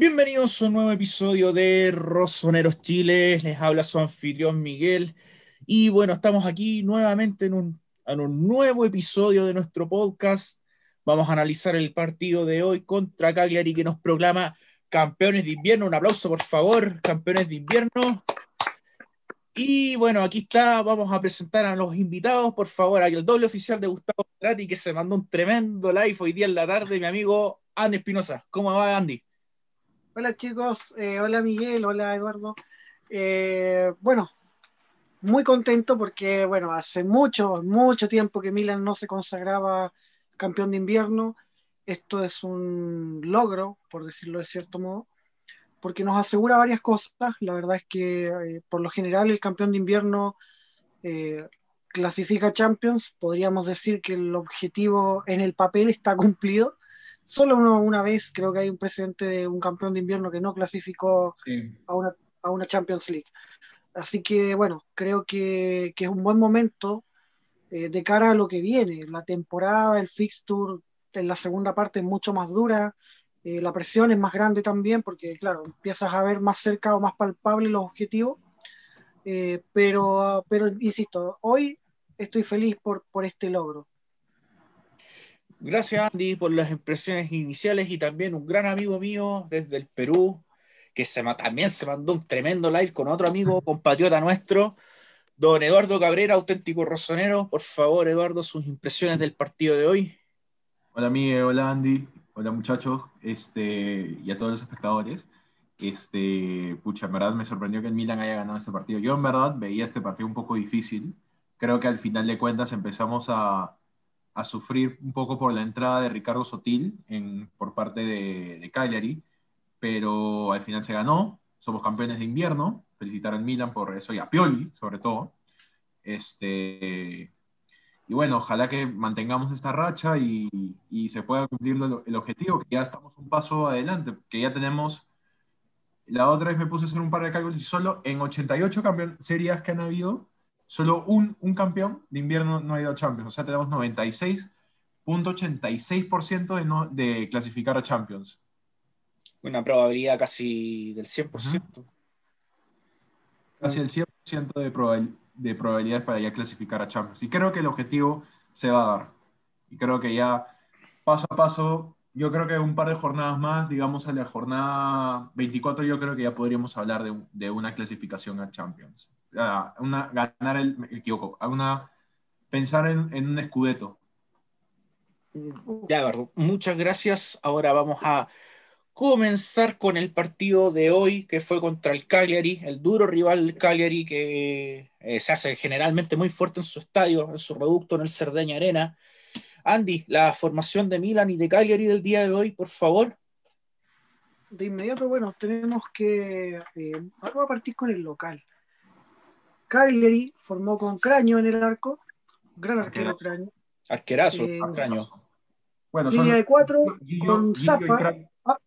Bienvenidos a un nuevo episodio de Rosoneros Chile. Les habla su anfitrión Miguel. Y bueno, estamos aquí nuevamente en un, nuevo episodio de nuestro podcast. Vamos a analizar el partido de hoy contra Cagliari que nos proclama campeones de invierno. Un aplauso, por favor, campeones de invierno. Y bueno, aquí está, vamos a presentar a los invitados, por favor, aquí el doble oficial de Gustavo Trati, que se mandó un tremendo live hoy día en la tarde, mi amigo Andy Espinosa. ¿Cómo va, Andy? Hola chicos, eh, hola Miguel, hola Eduardo. Eh, bueno, muy contento porque, bueno, hace mucho, mucho tiempo que Milan no se consagraba campeón de invierno. Esto es un logro, por decirlo de cierto modo, porque nos asegura varias cosas. La verdad es que, eh, por lo general, el campeón de invierno clasifica Champions. Podríamos decir que el objetivo en el papel está cumplido solo una vez creo que hay un precedente de un campeón de invierno que no clasificó a, una, a, una, Champions League. Así que bueno, creo que, que es un buen momento eh, de cara a lo que viene. La temporada, el fixture en la segunda parte es mucho más dura, eh, la presión es más grande también porque claro, empiezas a ver más cerca o más palpable los objetivos. Eh, pero, pero insisto, hoy estoy feliz por, por este logro. Gracias Andy por las impresiones iniciales y también un gran amigo mío desde el Perú, que se, también se mandó un tremendo live con otro amigo, compatriota nuestro, don Eduardo Cabrera, auténtico rosonero. Por favor, Eduardo, sus impresiones del partido de hoy. Hola Miguel, hola Andy, hola muchachos este, y a todos los espectadores. Este, pucha, en verdad me sorprendió que el Milan haya ganado este partido. Yo en verdad veía este partido un poco difícil. Creo que al final de cuentas empezamos a, a sufrir un poco por la entrada de Ricardo Sotil por parte de, de, Cagliari, pero al final se ganó, somos campeones de invierno, felicitar al Milan por eso y a Pioli sobre todo. Este, y bueno, ojalá que mantengamos esta racha y, y se pueda cumplir el objetivo, que ya estamos un paso adelante, que ya tenemos... La otra vez me puse a hacer un par de cálculos y solo en 88 series que han habido, solo un, un campeón de invierno no ha ido a Champions. O sea, tenemos 96.86% de, no, de clasificar a Champions. Una probabilidad casi del 100%. Casi el 100% de, probabil de probabilidades para ya clasificar a Champions. Y creo que el objetivo se va a dar. Y creo que ya paso a paso, yo creo que un par de jornadas más, digamos a la jornada 24, yo creo que ya podríamos hablar de, de una clasificación a Champions una, ganar el, me equivoco, a una, pensar en, en un escudeto. Ya, muchas gracias. Ahora vamos a comenzar con el partido de hoy, que fue contra el Cagliari, el duro rival del Cagliari, que eh, se hace generalmente muy fuerte en su estadio, en su reducto, en el Cerdeña Arena. Andy, la formación de Milan y de Cagliari del día de hoy, por favor. De inmediato, bueno, tenemos que. Eh, vamos a partir con el local. Cagliari formó con Craño en el arco, gran arquero Craño. Arquerazo, eh, Craño. Bueno, línea de cuatro con Zapa. Ah.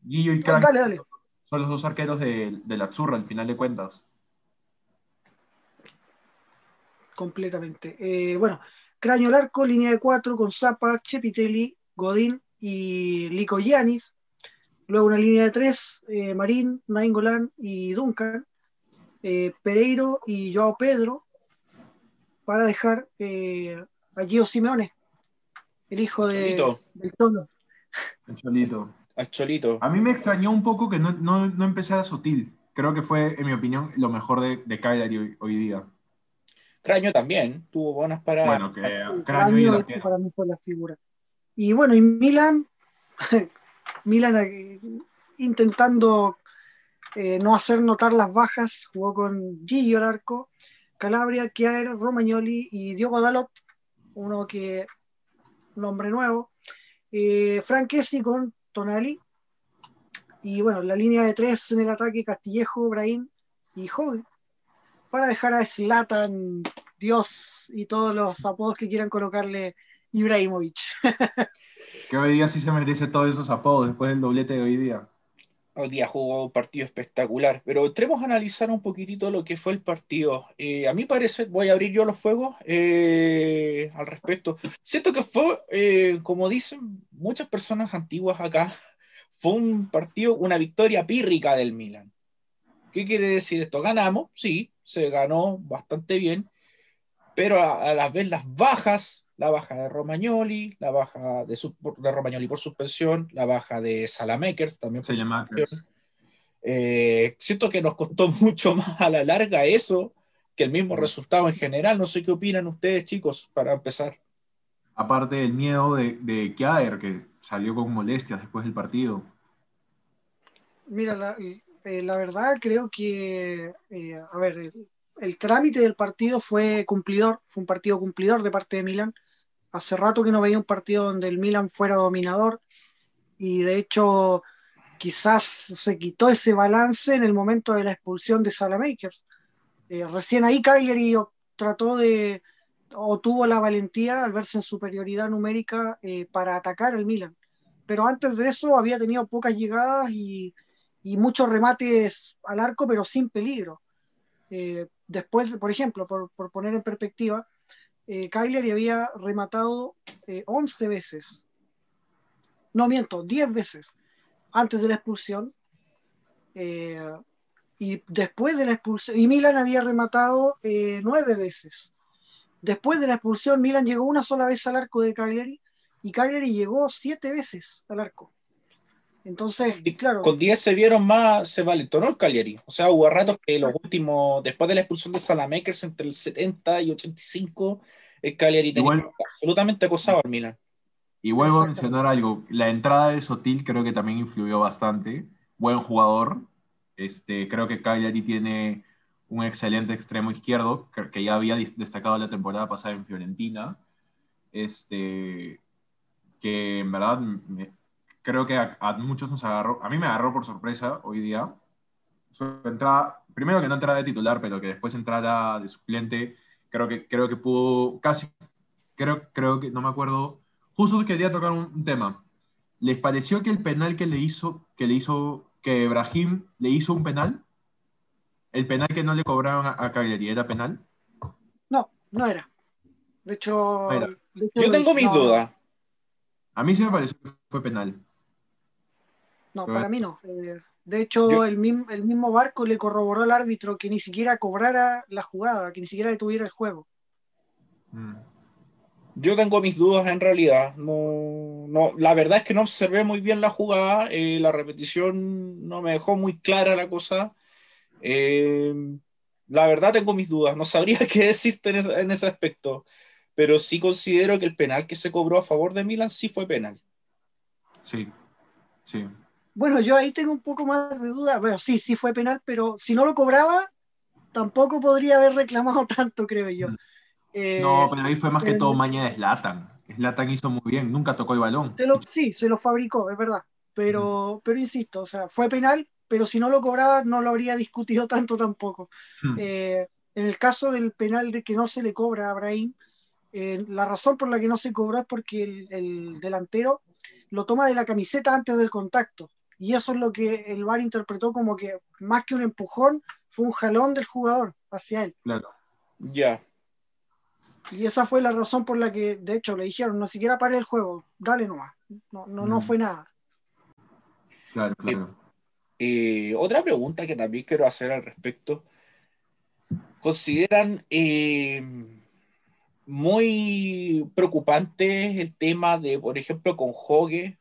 Guillo y Craño. Dale, dale. Son los dos arqueros de, de la Azzurra, al final de cuentas. Completamente. Eh, bueno, Craño el arco, línea de cuatro con Zapa, Chepitelli, Godín y Lico Yanis. Luego una línea de tres, eh, Marín, Nainggolan y Duncan eh, Pereiro y Joao Pedro para dejar eh, a Gio Simeone, el hijo de, del Tono. El Cholito. El Cholito. A mí me extrañó un poco que no, no, no empezara Sutil. Creo que fue, en mi opinión, lo mejor de, de Cagliari hoy, hoy, día. Craño también tuvo buenas paradas. Bueno, que Craño, y para mí fue la figura. Y bueno, y Milan, Milan eh, intentando eh, no hacer notar las bajas, jugó con Gillo al arco, Calabria, Chiaer, Romagnoli y Diogo Dalot, uno que, un hombre nuevo, eh, Franchesi con Tonali, y bueno, la línea de tres en el ataque, Castillejo, Brahim y Hogg, para dejar a Slatan, Dios y todos los apodos que quieran colocarle Ibrahimovic. que hoy día sí se merece todos esos apodos después del doblete de hoy día hoy día jugó un partido espectacular, pero entremos a analizar un poquitito lo que fue el partido. Eh, a mí parece, voy a abrir yo los fuegos eh, al respecto. Siento que fue, eh, como dicen muchas personas antiguas acá, fue un partido, una victoria pírrica del Milan. ¿Qué quiere decir esto? Ganamos, sí, se ganó bastante bien, pero a, la vez las bajas, la baja de Romagnoli, la baja de, de Romagnoli por suspensión, la baja de Salamakers también por suspensión. Eh, siento que nos costó mucho más a la larga eso que el mismo resultado en general. No sé qué opinan ustedes, chicos, para empezar. Aparte del miedo de, de Kjaer, que salió con molestias después del partido. Mira, la, eh, verdad creo que, eh, a ver, el, trámite del partido fue cumplidor, fue un partido cumplidor de parte de Milan. Hace rato que no veía un partido donde el Milan fuera dominador y de hecho quizás se quitó ese balance en el momento de la expulsión de Salamakers. Eh, recién ahí Cagliari trató de, o tuvo la valentía al verse en superioridad numérica eh, para atacar al Milan. Pero antes de eso había tenido pocas llegadas y, muchos remates al arco, pero sin peligro. Eh, después, por ejemplo, por, poner en perspectiva, eh, había rematado 11 veces. No miento, 10 veces antes de la expulsión. y después de la expulsión, y Milan había rematado 9 veces. Después de la expulsión, Milan llegó una sola vez al arco de Cagliari y Cagliari llegó siete veces al arco. Entonces, claro. Con 10 se vieron más, se valentonó el Cagliari. O sea, hubo ratos que los últimos, después de la expulsión de Salamakers entre el 70 y 85, el Cagliari tenía absolutamente acosado al Milan. Y vuelvo a mencionar algo. La entrada de Sotil creo que también influyó bastante. Buen jugador. Este, creo que Cagliari tiene un excelente extremo izquierdo que, ya había destacado la temporada pasada en Fiorentina. Este, que en verdad creo que a, muchos nos agarró, a mí me agarró por sorpresa hoy día. Su entrada, primero que no entrara de titular, pero que después entrara de suplente, creo que, creo que pudo, casi, creo, creo que, no me acuerdo, justo quería tocar un, tema. ¿Les pareció que el penal que le hizo, que le hizo, que Brahim le hizo un penal? ¿El penal que no le cobraron a, Cagliari era penal? No, no era. De hecho, yo tengo mis dudas. A mí sí me pareció que fue penal. No, para mí no. Eh, de hecho, el, mismo, el mismo barco le corroboró al árbitro que ni siquiera cobrara la jugada, que ni siquiera detuviera el juego. Mm. Yo tengo mis dudas en realidad. No, no, la verdad es que no observé muy bien la jugada. Eh, la repetición no me dejó muy clara la cosa. Eh, la verdad tengo mis dudas, no sabría qué decirte en ese, aspecto, pero sí considero que el penal que se cobró a favor de Milan sí fue penal. Sí, sí. Bueno, yo ahí tengo un poco más de duda, bueno, sí, sí fue penal, pero si no lo cobraba, tampoco podría haber reclamado tanto, creo yo. Mm. Eh, no, pero ahí fue más que todo maña de Slatan. Slatan hizo muy bien, nunca tocó el balón. sí, se lo fabricó, es verdad. Pero, mm. pero insisto, o sea, fue penal, pero si no lo cobraba no lo habría discutido tanto tampoco. Hmm. Eh, en el caso del penal de que no se le cobra a Brahim, eh, la razón por la que no se cobró es porque el, delantero lo toma de la camiseta antes del contacto. Y eso es lo que el VAR interpretó como que más que un empujón, fue un jalón del jugador hacia él. Claro. Ya. Y esa fue la razón por la que, de hecho, le dijeron, no siquiera pare el juego, dale nomás. No, no, no hmm. fue nada. Claro, claro. Eh, otra pregunta que también quiero hacer al respecto. ¿Consideran eh, muy preocupante el tema de, por ejemplo, con Hogue?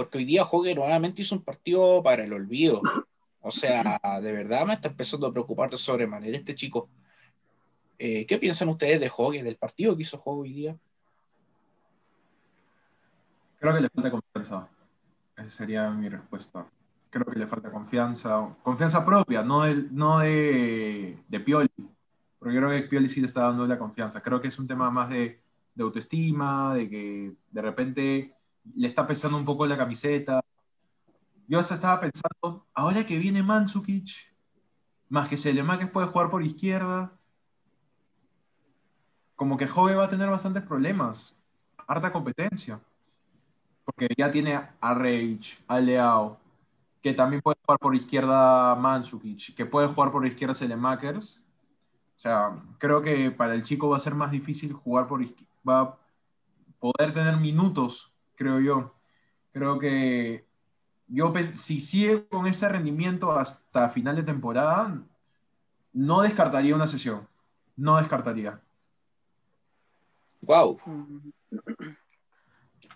Porque hoy día Hogue nuevamente hizo un partido para el olvido. O sea, de verdad me está empezando a preocupar de sobremanera este chico. Eh, ¿Qué piensan ustedes de Hogue, del partido que hizo Hogue hoy día? Creo que le falta confianza. Esa sería mi respuesta creo que le falta confianza, confianza propia, no, de, no de, de Pioli, porque creo que Pioli sí le está dando la confianza. Creo que es un tema más de, de autoestima, de que de repente le está pesando un poco la camiseta. Yo hasta estaba pensando, ahora que viene Mandzukic, más que que puede jugar por izquierda, como que Jove va a tener bastantes problemas, harta competencia, porque ya tiene a Rage, a Leao, que también puede jugar por izquierda Mansukic, que puede jugar por izquierda Selemakers. O sea, creo que para el chico va a ser más difícil jugar por izquierda, va a poder tener minutos, creo yo. Creo que yo si sigue con ese rendimiento hasta final de temporada, no descartaría una sesión. No descartaría. Wow.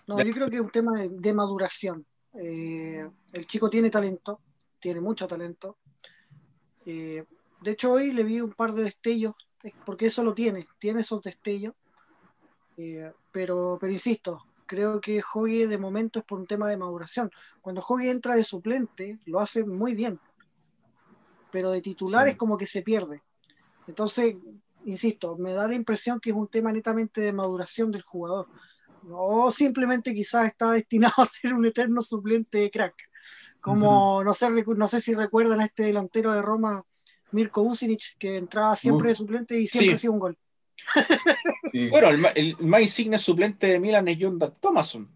No, yo creo que es un tema de, maduración. Eh, el chico tiene talento, tiene mucho talento. Eh, de hecho, hoy le vi un par de destellos, porque eso lo tiene, tiene esos destellos. Eh, pero, pero insisto, creo que Hogue de momento es por un tema de maduración. Cuando Hogue entra de suplente, lo hace muy bien, pero de titular es como que se pierde. Entonces, insisto, me da la impresión que es un tema netamente de maduración del jugador. O simplemente quizás está destinado a ser un eterno suplente de crack. Como, no, sé, no sé si recuerdan a este delantero de Roma, Mirko Usinic, que entraba siempre de suplente y siempre hacía un gol. Bueno, el, el, más insigne suplente de Milan es John Thomason.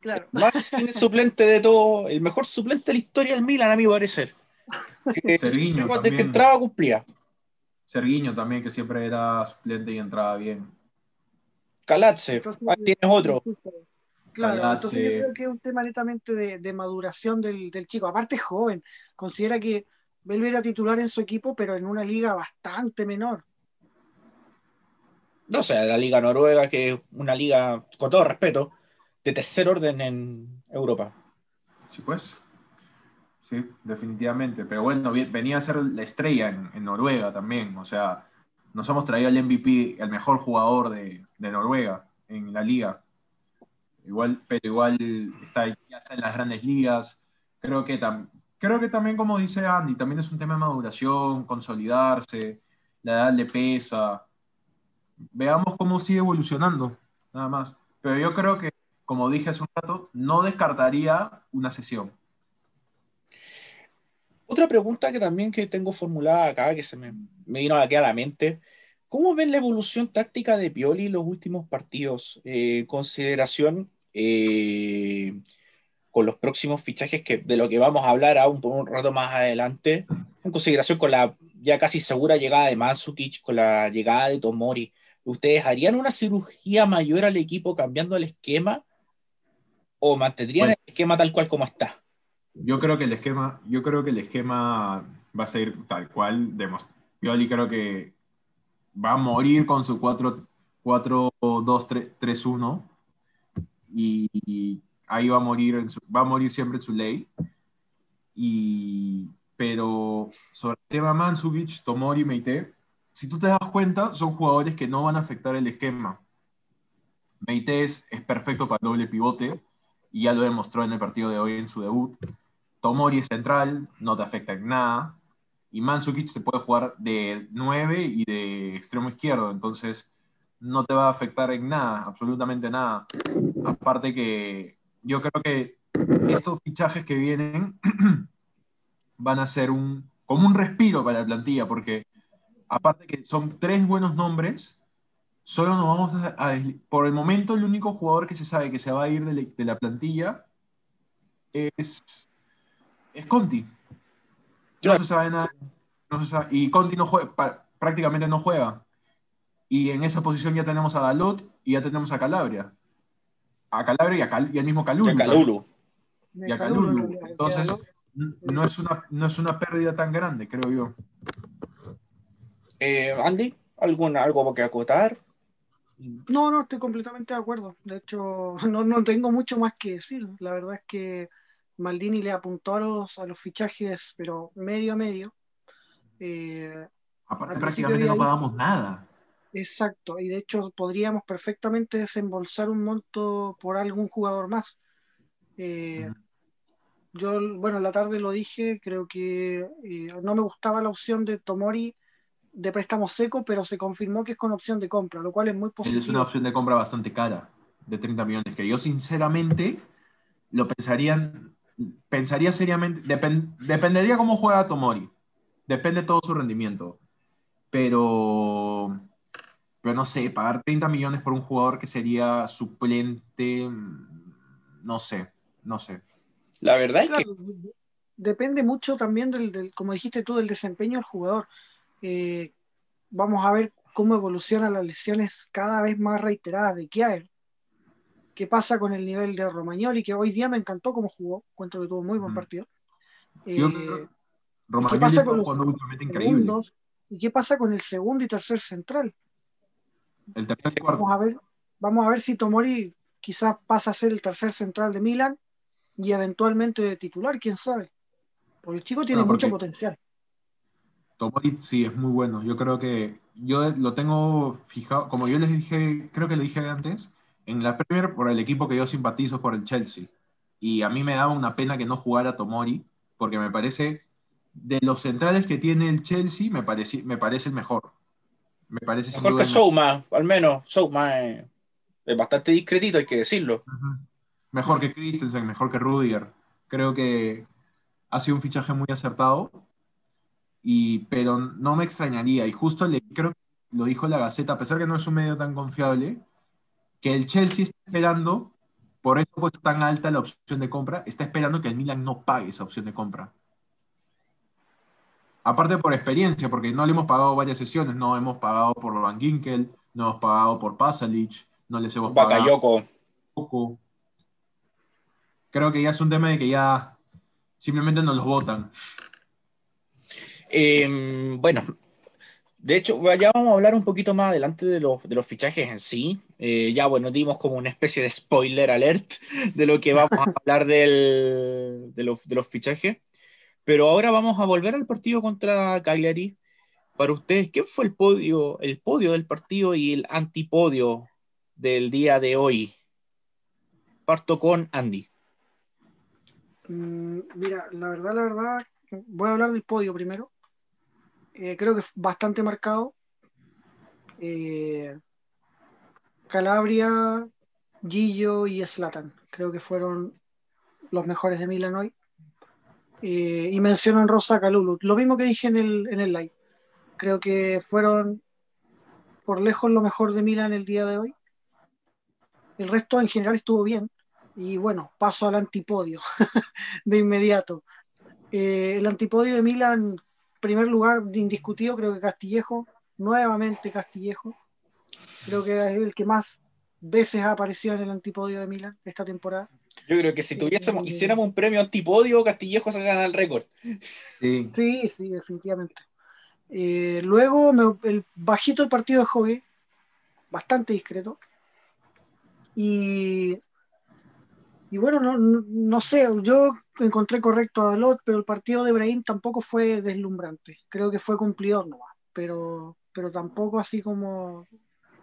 Claro. El más insigne suplente de todo, el mejor suplente de la historia del Milan, a mi parecer. Que, que entraba cumplía. Serguiño también, que siempre era suplente y entraba bien. Calatze, ahí tienes otro. Claro, entonces yo creo que es un tema netamente de, maduración del, chico. Aparte es joven, considera que él era titular en su equipo, pero en una liga bastante menor. No sé, la liga noruega, que es una liga, con todo respeto, de tercer orden en Europa. Sí, pues. Sí, definitivamente. Pero bueno, venía a ser la estrella en, Noruega también. O sea, nos hemos traído el MVP, el mejor jugador de, Noruega en la liga. Igual, pero igual está, en las grandes ligas. Creo que, creo que también, como dice Andy, también es un tema de maduración, consolidarse, la edad le pesa. Veamos cómo sigue evolucionando, nada más. Pero yo creo que, como dije hace un rato, no descartaría una sesión. Otra pregunta que también que tengo formulada acá, que se me, me vino aquí a la mente, ¿cómo ven la evolución táctica de Pioli en los últimos partidos? Eh, consideración eh, con los próximos fichajes que, de lo que vamos a hablar aún por un rato más adelante, en consideración con la ya casi segura llegada de Mansukic, con la llegada de Tomori, ¿ustedes harían una cirugía mayor al equipo cambiando el esquema o mantendrían el esquema tal cual como está? Yo creo que el esquema, yo creo que el esquema va a ser tal cual. Pioli creo que va a morir con su 4-2-3-1 y, ahí va a morir, va a morir siempre en su ley. Y, pero sobre el tema Mansukic, Tomori, Meite, si tú te das cuenta, son jugadores que no van a afectar el esquema. Meite es, es perfecto para el doble pivote y ya lo demostró en el partido de hoy en su debut. Tomori es central, no te afecta en nada. Y Mansukic se puede jugar de 9 y de extremo izquierdo, entonces no te va a afectar en nada, absolutamente nada. Aparte que yo creo que estos fichajes que vienen van a ser un, como un respiro para la plantilla, porque aparte que son tres buenos nombres, solo nos vamos a, por el momento el único jugador que se sabe que se va a ir de la plantilla es es Conti. No se sabe nada. y Conti no juega, prácticamente no juega. Y en esa posición ya tenemos a Dalot y ya tenemos a Calabria. A Calabria y, al mismo Calulu. Y a Calulu. Entonces, no es, una, no es una pérdida tan grande, creo yo. Eh, Andy, ¿algo que acotar? No, no, estoy completamente de acuerdo. De hecho, no, no tengo mucho más que decir. La verdad es que Maldini le apuntó a los, a los fichajes, pero medio a medio. Eh, prácticamente no pagamos nada. Exacto, y de hecho podríamos perfectamente desembolsar un monto por algún jugador más. Eh, yo, bueno, en la tarde lo dije, creo que eh, no me gustaba la opción de Tomori de préstamo seco, pero se confirmó que es con opción de compra, lo cual es muy positivo. Es una opción de compra bastante cara, de 30 millones, que yo sinceramente lo pensarían pensaría seriamente, dependería cómo juega Tomori, depende todo su rendimiento, pero, pero no sé, pagar 30 millones por un jugador que sería suplente, no sé, no sé. La verdad es que... Depende mucho también del, como dijiste tú, del desempeño del jugador. Eh, vamos a ver cómo evolucionan las lesiones cada vez más reiteradas de Kiaer. qué pasa con el nivel de Romagnoli, que hoy día me encantó cómo jugó, encuentro que tuvo muy buen partido. Eh, ¿Qué pasa con los segundos? ¿Y qué pasa con el segundo y tercer central? El tercer vamos a ver, vamos a ver si Tomori quizás pasa a ser el tercer central de Milan y eventualmente de titular, quién sabe. Porque el chico tiene mucho potencial. Tomori sí es muy bueno. Yo creo que yo lo tengo fijado, como yo les dije, creo que le dije antes, en la Premier por el equipo que yo simpatizo por el Chelsea. Y a mí me daba una pena que no jugara Tomori, porque me parece, de los centrales que tiene el Chelsea, me parece, me parece el mejor. Me parece mejor que Souma, al menos. Souma es, bastante discretito, hay que decirlo. Mejor que Christensen, mejor que Rudiger. Creo que ha sido un fichaje muy acertado, y, pero no me extrañaría. Y justo le, creo que lo dijo la Gaceta, a pesar que no es un medio tan confiable, que el Chelsea está esperando, por eso pues tan alta la opción de compra, está esperando que el Milan no pague esa opción de compra. Aparte por experiencia, porque no le hemos pagado varias sesiones, no hemos pagado por Van Ginkel, no hemos pagado por Pasalic, no les hemos pagado. Creo que ya es un tema de que ya simplemente nos los votan. Em, bueno, de hecho, ya vamos a hablar un poquito más adelante de los, de los fichajes en sí. Eh, ya, bueno, dimos como una especie de spoiler alert de lo que vamos a hablar del, de, los, de, los, fichajes. Pero ahora vamos a volver al partido contra Cagliari. Para ustedes, ¿qué fue el podio, el podio del partido y el antipodio del día de hoy? Parto con Andy. Mm, mira, la verdad, la verdad, voy a hablar del podio primero. Eh, creo que bastante marcado. Eh, Calabria, Gillo y Slatan. Creo que fueron los mejores de Milan hoy. Eh, y mencionan Rosa Calulu. Lo mismo que dije en el, en el live. Creo que fueron por lejos lo mejor de Milan el día de hoy. El resto en general estuvo bien. Y bueno, paso al antipodio de inmediato. el antipodio de Milan primer lugar indiscutido, creo que Castillejo, nuevamente Castillejo. Creo que es el que más veces ha aparecido en el antipodio de Milan esta temporada. Yo creo que si tuviésemos, eh, hiciéramos un premio antipodio, Castillejo se gana el récord. Sí. sí, definitivamente. Eh, luego, el bajito el partido de Jogue, bastante discreto. Y y bueno, no, no, sé, yo encontré correcto a Dalot, pero el partido de Brahim tampoco fue deslumbrante. Creo que fue cumplidor nomás, pero, pero tampoco así como...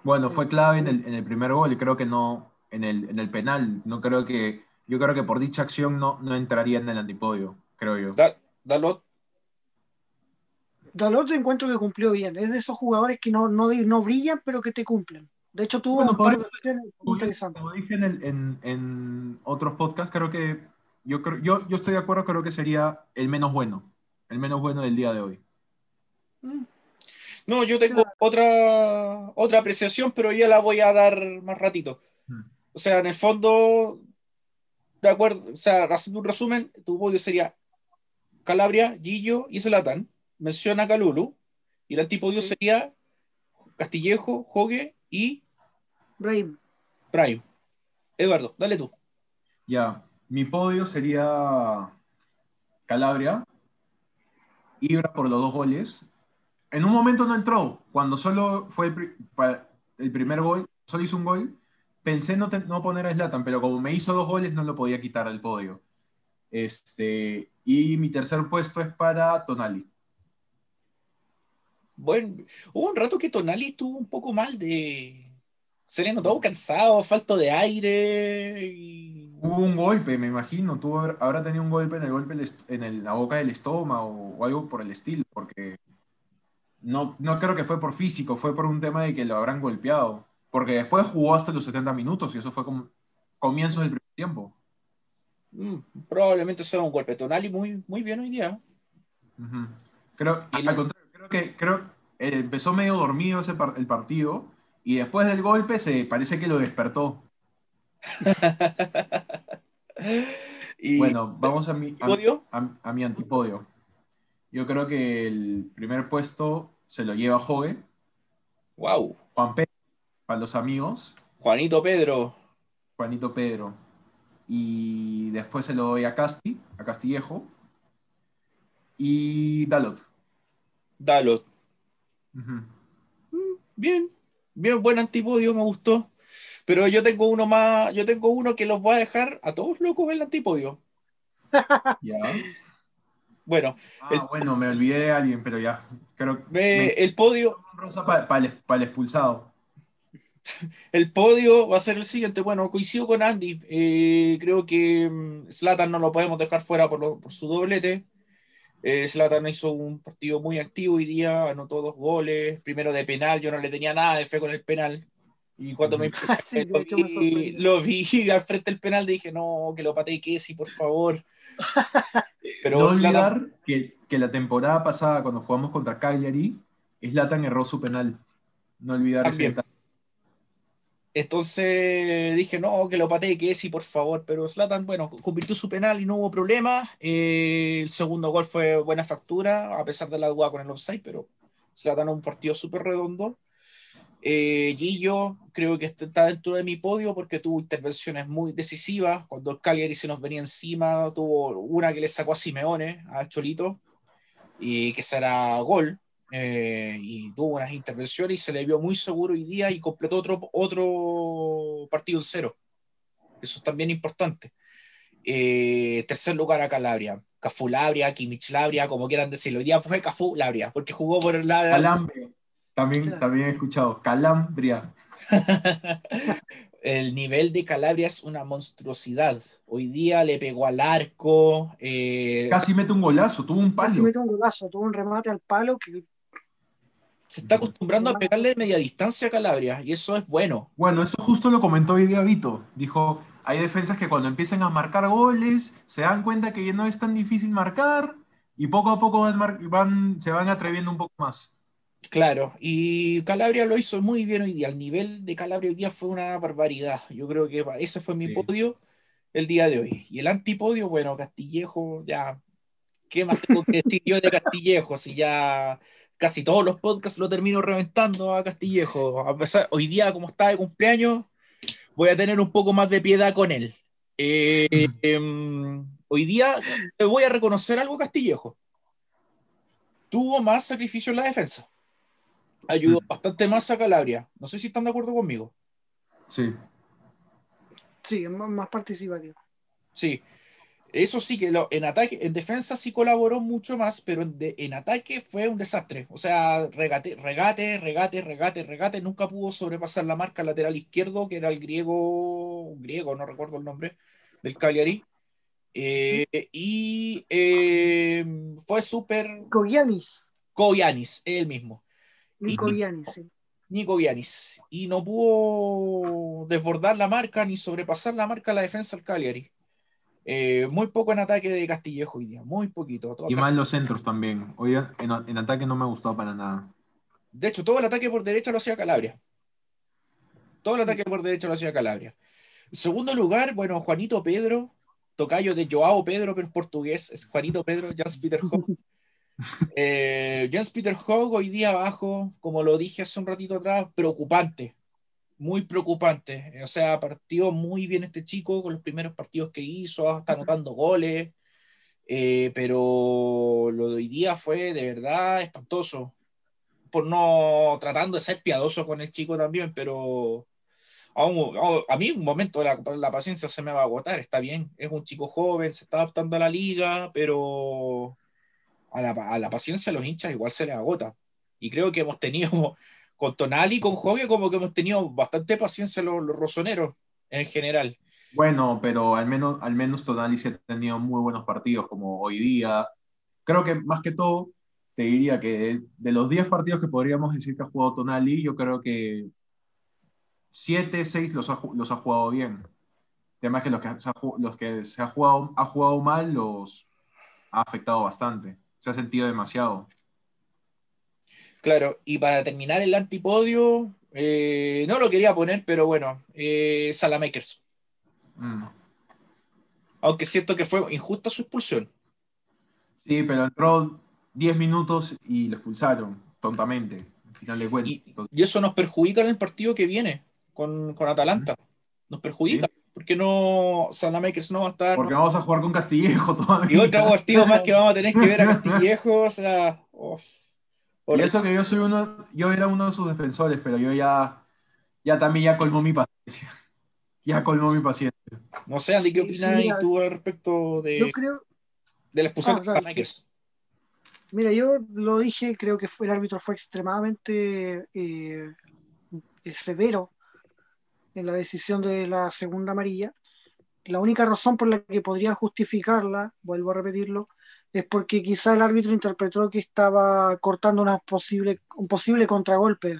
Bueno, fue clave en el, en el primer gol y creo que no, en el, en el penal, no creo que, yo creo que por dicha acción no, no entraría en el antipodio, creo yo. Dalot. Dalot encuentro que cumplió bien, es de esos jugadores que no, no, no brillan, pero que te cumplen. De hecho, tuvo un par de interesantes. Como dije en, otros podcasts, creo que yo, yo, yo estoy de acuerdo, creo que sería el menos bueno, el menos bueno del día de hoy. Mm. No, yo tengo otra, otra apreciación, pero ya la voy a dar más ratito. Mm. O sea, en el fondo, de acuerdo, o sea, haciendo un resumen, tu podio sería Calabria, Gillo y Zlatan. Menciona Calulu. Y el antipodio sería Castillejo, Jogue y Brahim. Brahim. Eduardo, dale tú. Ya, mi podio sería Calabria, Ibra por los dos goles. En un momento no entró, cuando solo fue el, primer gol, solo hizo un gol, pensé no, poner a Slatan, pero como me hizo dos goles no lo podía quitar del podio. Este, y mi tercer puesto es para Tonali. Bueno, hubo un rato que Tonali estuvo un poco mal de. Se le notó cansado, falto de aire. Hubo un golpe, me imagino. Tuvo, habrá tenido un golpe en el golpe en la boca del estómago o algo por el estilo, porque no, no creo que fue por físico, fue por un tema de que lo habrán golpeado. Porque después jugó hasta los 70 minutos y eso fue como comienzos del primer tiempo. Mm, probablemente sea un golpe. Tonali muy, muy bien hoy día. Creo, al contrario, creo que creo, eh, empezó medio dormido ese el partido y después del golpe se parece que lo despertó. bueno, vamos a mi, a, mi antipodio. Yo creo que el primer puesto se lo lleva Jove. Wow. Juan Pedro, para los amigos. Juanito Pedro. Juanito Pedro. Y después se lo doy a Casti, a Castillejo. Y Dalot. Dalot. Mm, bien, bien, buen antipodio, me gustó. Pero yo tengo uno más, yo tengo uno que los voy a dejar a todos locos en el antipodio. ya. Bueno. Ah, bueno, me olvidé de alguien, pero ya. Creo el podio. Rosa para el, expulsado. El podio va a ser el siguiente. Bueno, coincido con Andy. Eh, creo que Slatan mm, no lo podemos dejar fuera por, su doblete. Slatan eh, hizo un partido muy activo hoy día, anotó dos goles. Primero de penal, yo no le tenía nada de fe con el penal. Y cuando me, lo, vi, al frente del penal, dije, no, que lo patee Kessi, por favor. Pero no olvidar que, que, la temporada pasada, cuando jugamos contra Cagliari, Slatan erró su penal. No olvidar ese Entonces dije, no, que lo patee Kessi, por favor. Pero Slatan, bueno, convirtió su penal y no hubo problema. Eh, el segundo gol fue buena factura, a pesar de la duda con el offside, pero Slatan un partido súper redondo. Eh, Gillo creo que está dentro de mi podio porque tuvo intervenciones muy decisivas. Cuando el se nos venía encima, tuvo una que le sacó a Simeone, al Cholito, y que será gol. Eh, y tuvo unas intervenciones y se le vio muy seguro hoy día y completó otro, otro partido en cero. Eso es también importante. Eh, tercer lugar a Calabria. Cafú Labria, Kimich Labria, como quieran decirlo. Hoy día fue Cafú Labria, porque jugó por la. Calambria. También, también he escuchado Calabria. el nivel de Calabria es una monstruosidad. Hoy día le pegó al arco. Eh, Casi mete un golazo, tuvo un palo. Casi mete un golazo, tuvo un remate al palo que. Se está acostumbrando a pegarle de media distancia a Calabria y eso es bueno. Bueno, eso justo lo comentó hoy día Vito. Dijo: hay defensas que cuando empiezan a marcar goles se dan cuenta que ya no es tan difícil marcar y poco a poco van, se van atreviendo un poco más. Claro, y Calabria lo hizo muy bien hoy día. El nivel de Calabria hoy día fue una barbaridad. Yo creo que ese fue mi podio el día de hoy. Y el antipodio, bueno, Castillejo, ya. ¿Qué más tengo que decir yo de Castillejo? Si ya casi todos los podcasts lo termino reventando a Castillejo. A pesar, hoy día, como está de cumpleaños, voy a tener un poco más de piedad con él. Eh, em, hoy día voy a reconocer algo Castillejo. Tuvo más sacrificio en la defensa ayudó mm. bastante más a Calabria. No sé si están de acuerdo conmigo. Sí. Sí, más, más participativo. Sí. Eso sí que en ataque, en defensa sí colaboró mucho más, pero en, ataque fue un desastre. O sea, regate, regate, regate, regate, regate. Nunca pudo sobrepasar la marca lateral izquierdo, que era el griego, griego, no recuerdo el nombre, del Cagliari. Eh, y eh, fue súper. Kogianis. Kogianis, él mismo. Nico Vianis, sí. Nico Vianis. Y no pudo desbordar la marca ni sobrepasar la marca la defensa del Cagliari. Eh, muy poco en ataque de Castillejo hoy día, muy poquito. y más los centros también. Hoy en, ataque no me gustó para nada. De hecho, todo el ataque por derecha lo hacía Calabria. Todo el ataque por derecha lo hacía Calabria. En segundo lugar, bueno, Juanito Pedro, tocayo de Joao Pedro, pero en portugués, es Juanito Pedro, Jans Peter eh, Jens Peter Hogg hoy día abajo, como lo dije hace un ratito atrás, preocupante, muy preocupante. O sea, partió muy bien este chico con los primeros partidos que hizo, está anotando goles, eh, pero lo de hoy día fue de verdad espantoso. Por no tratando de ser piadoso con el chico también, pero a, a mí un momento la, la paciencia se me va a agotar, está bien, es un chico joven, se está adaptando a la liga, pero a la, paciencia de los hinchas igual se les agota. Y creo que hemos tenido, con Tonali con Jogue, como que hemos tenido bastante paciencia los, los rosoneros en general. Bueno, pero al menos, al menos Tonali se ha tenido muy buenos partidos, como hoy día. Creo que más que todo, te diría que de los 10 partidos que podríamos decir que ha jugado Tonali, yo creo que 7, 6 los ha, los ha jugado bien. Además que los que, se ha, los que se ha jugado, ha jugado mal los ha afectado bastante se ha sentido demasiado. Claro, y para terminar el antipodio, eh, no lo quería poner, pero bueno, eh, Salamakers. Mm. Aunque siento que fue injusta su expulsión. Sí, pero entró 10 minutos y lo expulsaron, tontamente, final de Y, eso nos perjudica en el partido que viene con, Atalanta. Nos perjudica. Porque no, Salamakers no va a estar. Porque vamos a jugar con Castillejo todavía. Y otro partido más que vamos a tener que ver a Castillejo, o sea. Y eso que yo soy uno, yo era uno de sus defensores, pero yo ya, ya también ya colmó mi paciencia. Ya colmó mi paciencia. No sé, Andy, ¿qué opinas sí, tú al respecto de, yo creo, de la expulsión ah, de Salamakers? Mira, yo lo dije, creo que fue, el árbitro fue extremadamente eh, severo en la decisión de la segunda amarilla. La única razón por la que podría justificarla, vuelvo a repetirlo, es porque quizá el árbitro interpretó que estaba cortando una posible, un posible contragolpe,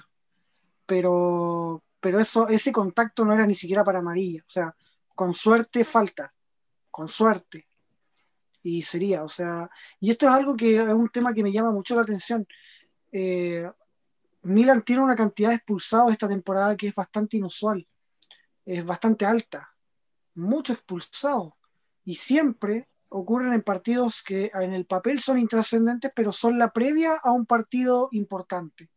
pero, pero eso, ese contacto no era ni siquiera para amarilla, o sea, con suerte falta, con suerte. Y sería, o sea, y esto es algo que es un tema que me llama mucho la atención. Eh, Milan tiene una cantidad de expulsados esta temporada que es bastante inusual, es bastante alta, mucho expulsados. Y siempre ocurren en partidos que en el papel son intrascendentes, pero son la previa a un partido importante.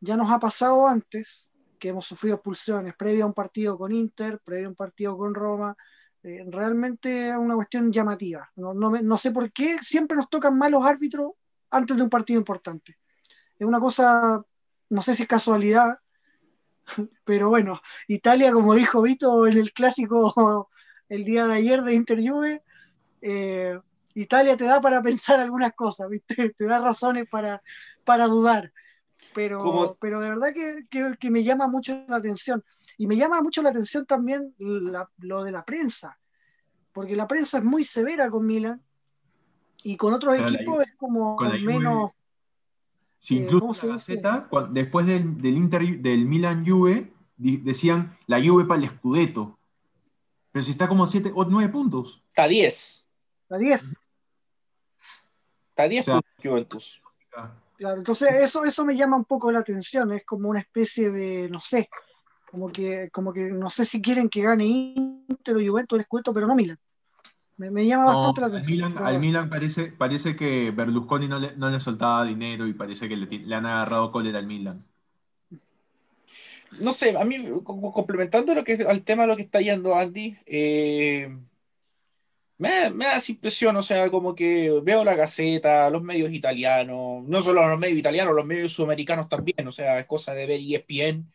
Ya nos ha pasado antes que hemos sufrido expulsiones previa a un partido con Inter, previa a un partido con Roma. Eh, realmente es una cuestión llamativa. No, no sé por qué siempre nos tocan malos árbitros antes de un partido importante es una cosa, no sé si es casualidad, pero bueno, Italia, como dijo Vito en el clásico el día de ayer de Inter Juve, eh, Italia te da para pensar algunas cosas, ¿viste? te da razones para, para dudar. Pero, pero de verdad que, me llama mucho la atención. Y me llama mucho la atención también lo de la prensa, porque la prensa es muy severa con Milan y con otros equipos es como menos, si eh, incluso la Gaceta, después del, del, del Milan Juve, decían la Juve para el Scudetto. Pero si está como 7 o 9 puntos. Está 10. Está 10. Está 10 puntos Juventus. Claro, entonces eso, eso me llama un poco la atención. Es como una especie de, no sé, como que, como que no sé si quieren que gane Inter o Juventus el Scudetto, pero no Milan. Me, llama bastante la atención. Al Milan, parece, parece que Berlusconi no le, no le soltaba dinero y parece que le, han agarrado cólera al Milan. No sé, a mí, complementando lo que, al tema de lo que está yendo Andy, eh, me, me, da esa impresión, o sea, como que veo la Gaceta, los medios italianos, no solo los medios italianos, los medios sudamericanos también, o sea, es cosa de ver ESPN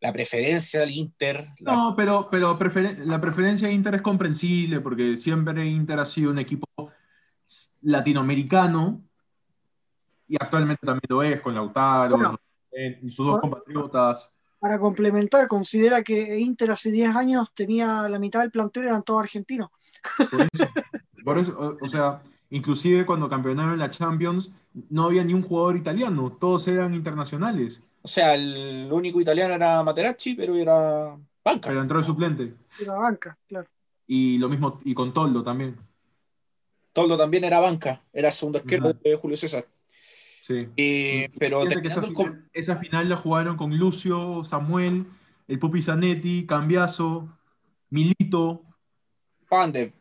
la preferencia del Inter. No, pero, pero la preferencia de Inter es comprensible porque siempre Inter ha sido un equipo latinoamericano y actualmente también lo es con Lautaro y sus dos compatriotas. Para complementar, considera que Inter hace 10 años tenía la mitad del plantel, eran todos argentinos. Por eso, o, sea, inclusive cuando campeonaron la Champions, no había ni un jugador italiano, todos eran internacionales. O sea, el único italiano era Materazzi, pero era banca. Pero entró de suplente. Era banca, claro. Y lo mismo, y con Toldo también. Toldo también era banca, era segundo arquero de Julio César. Sí. Eh, pero esa, final, la jugaron con Lucio, Samuel, el Pupi Zanetti, Cambiaso, Milito. Pandev.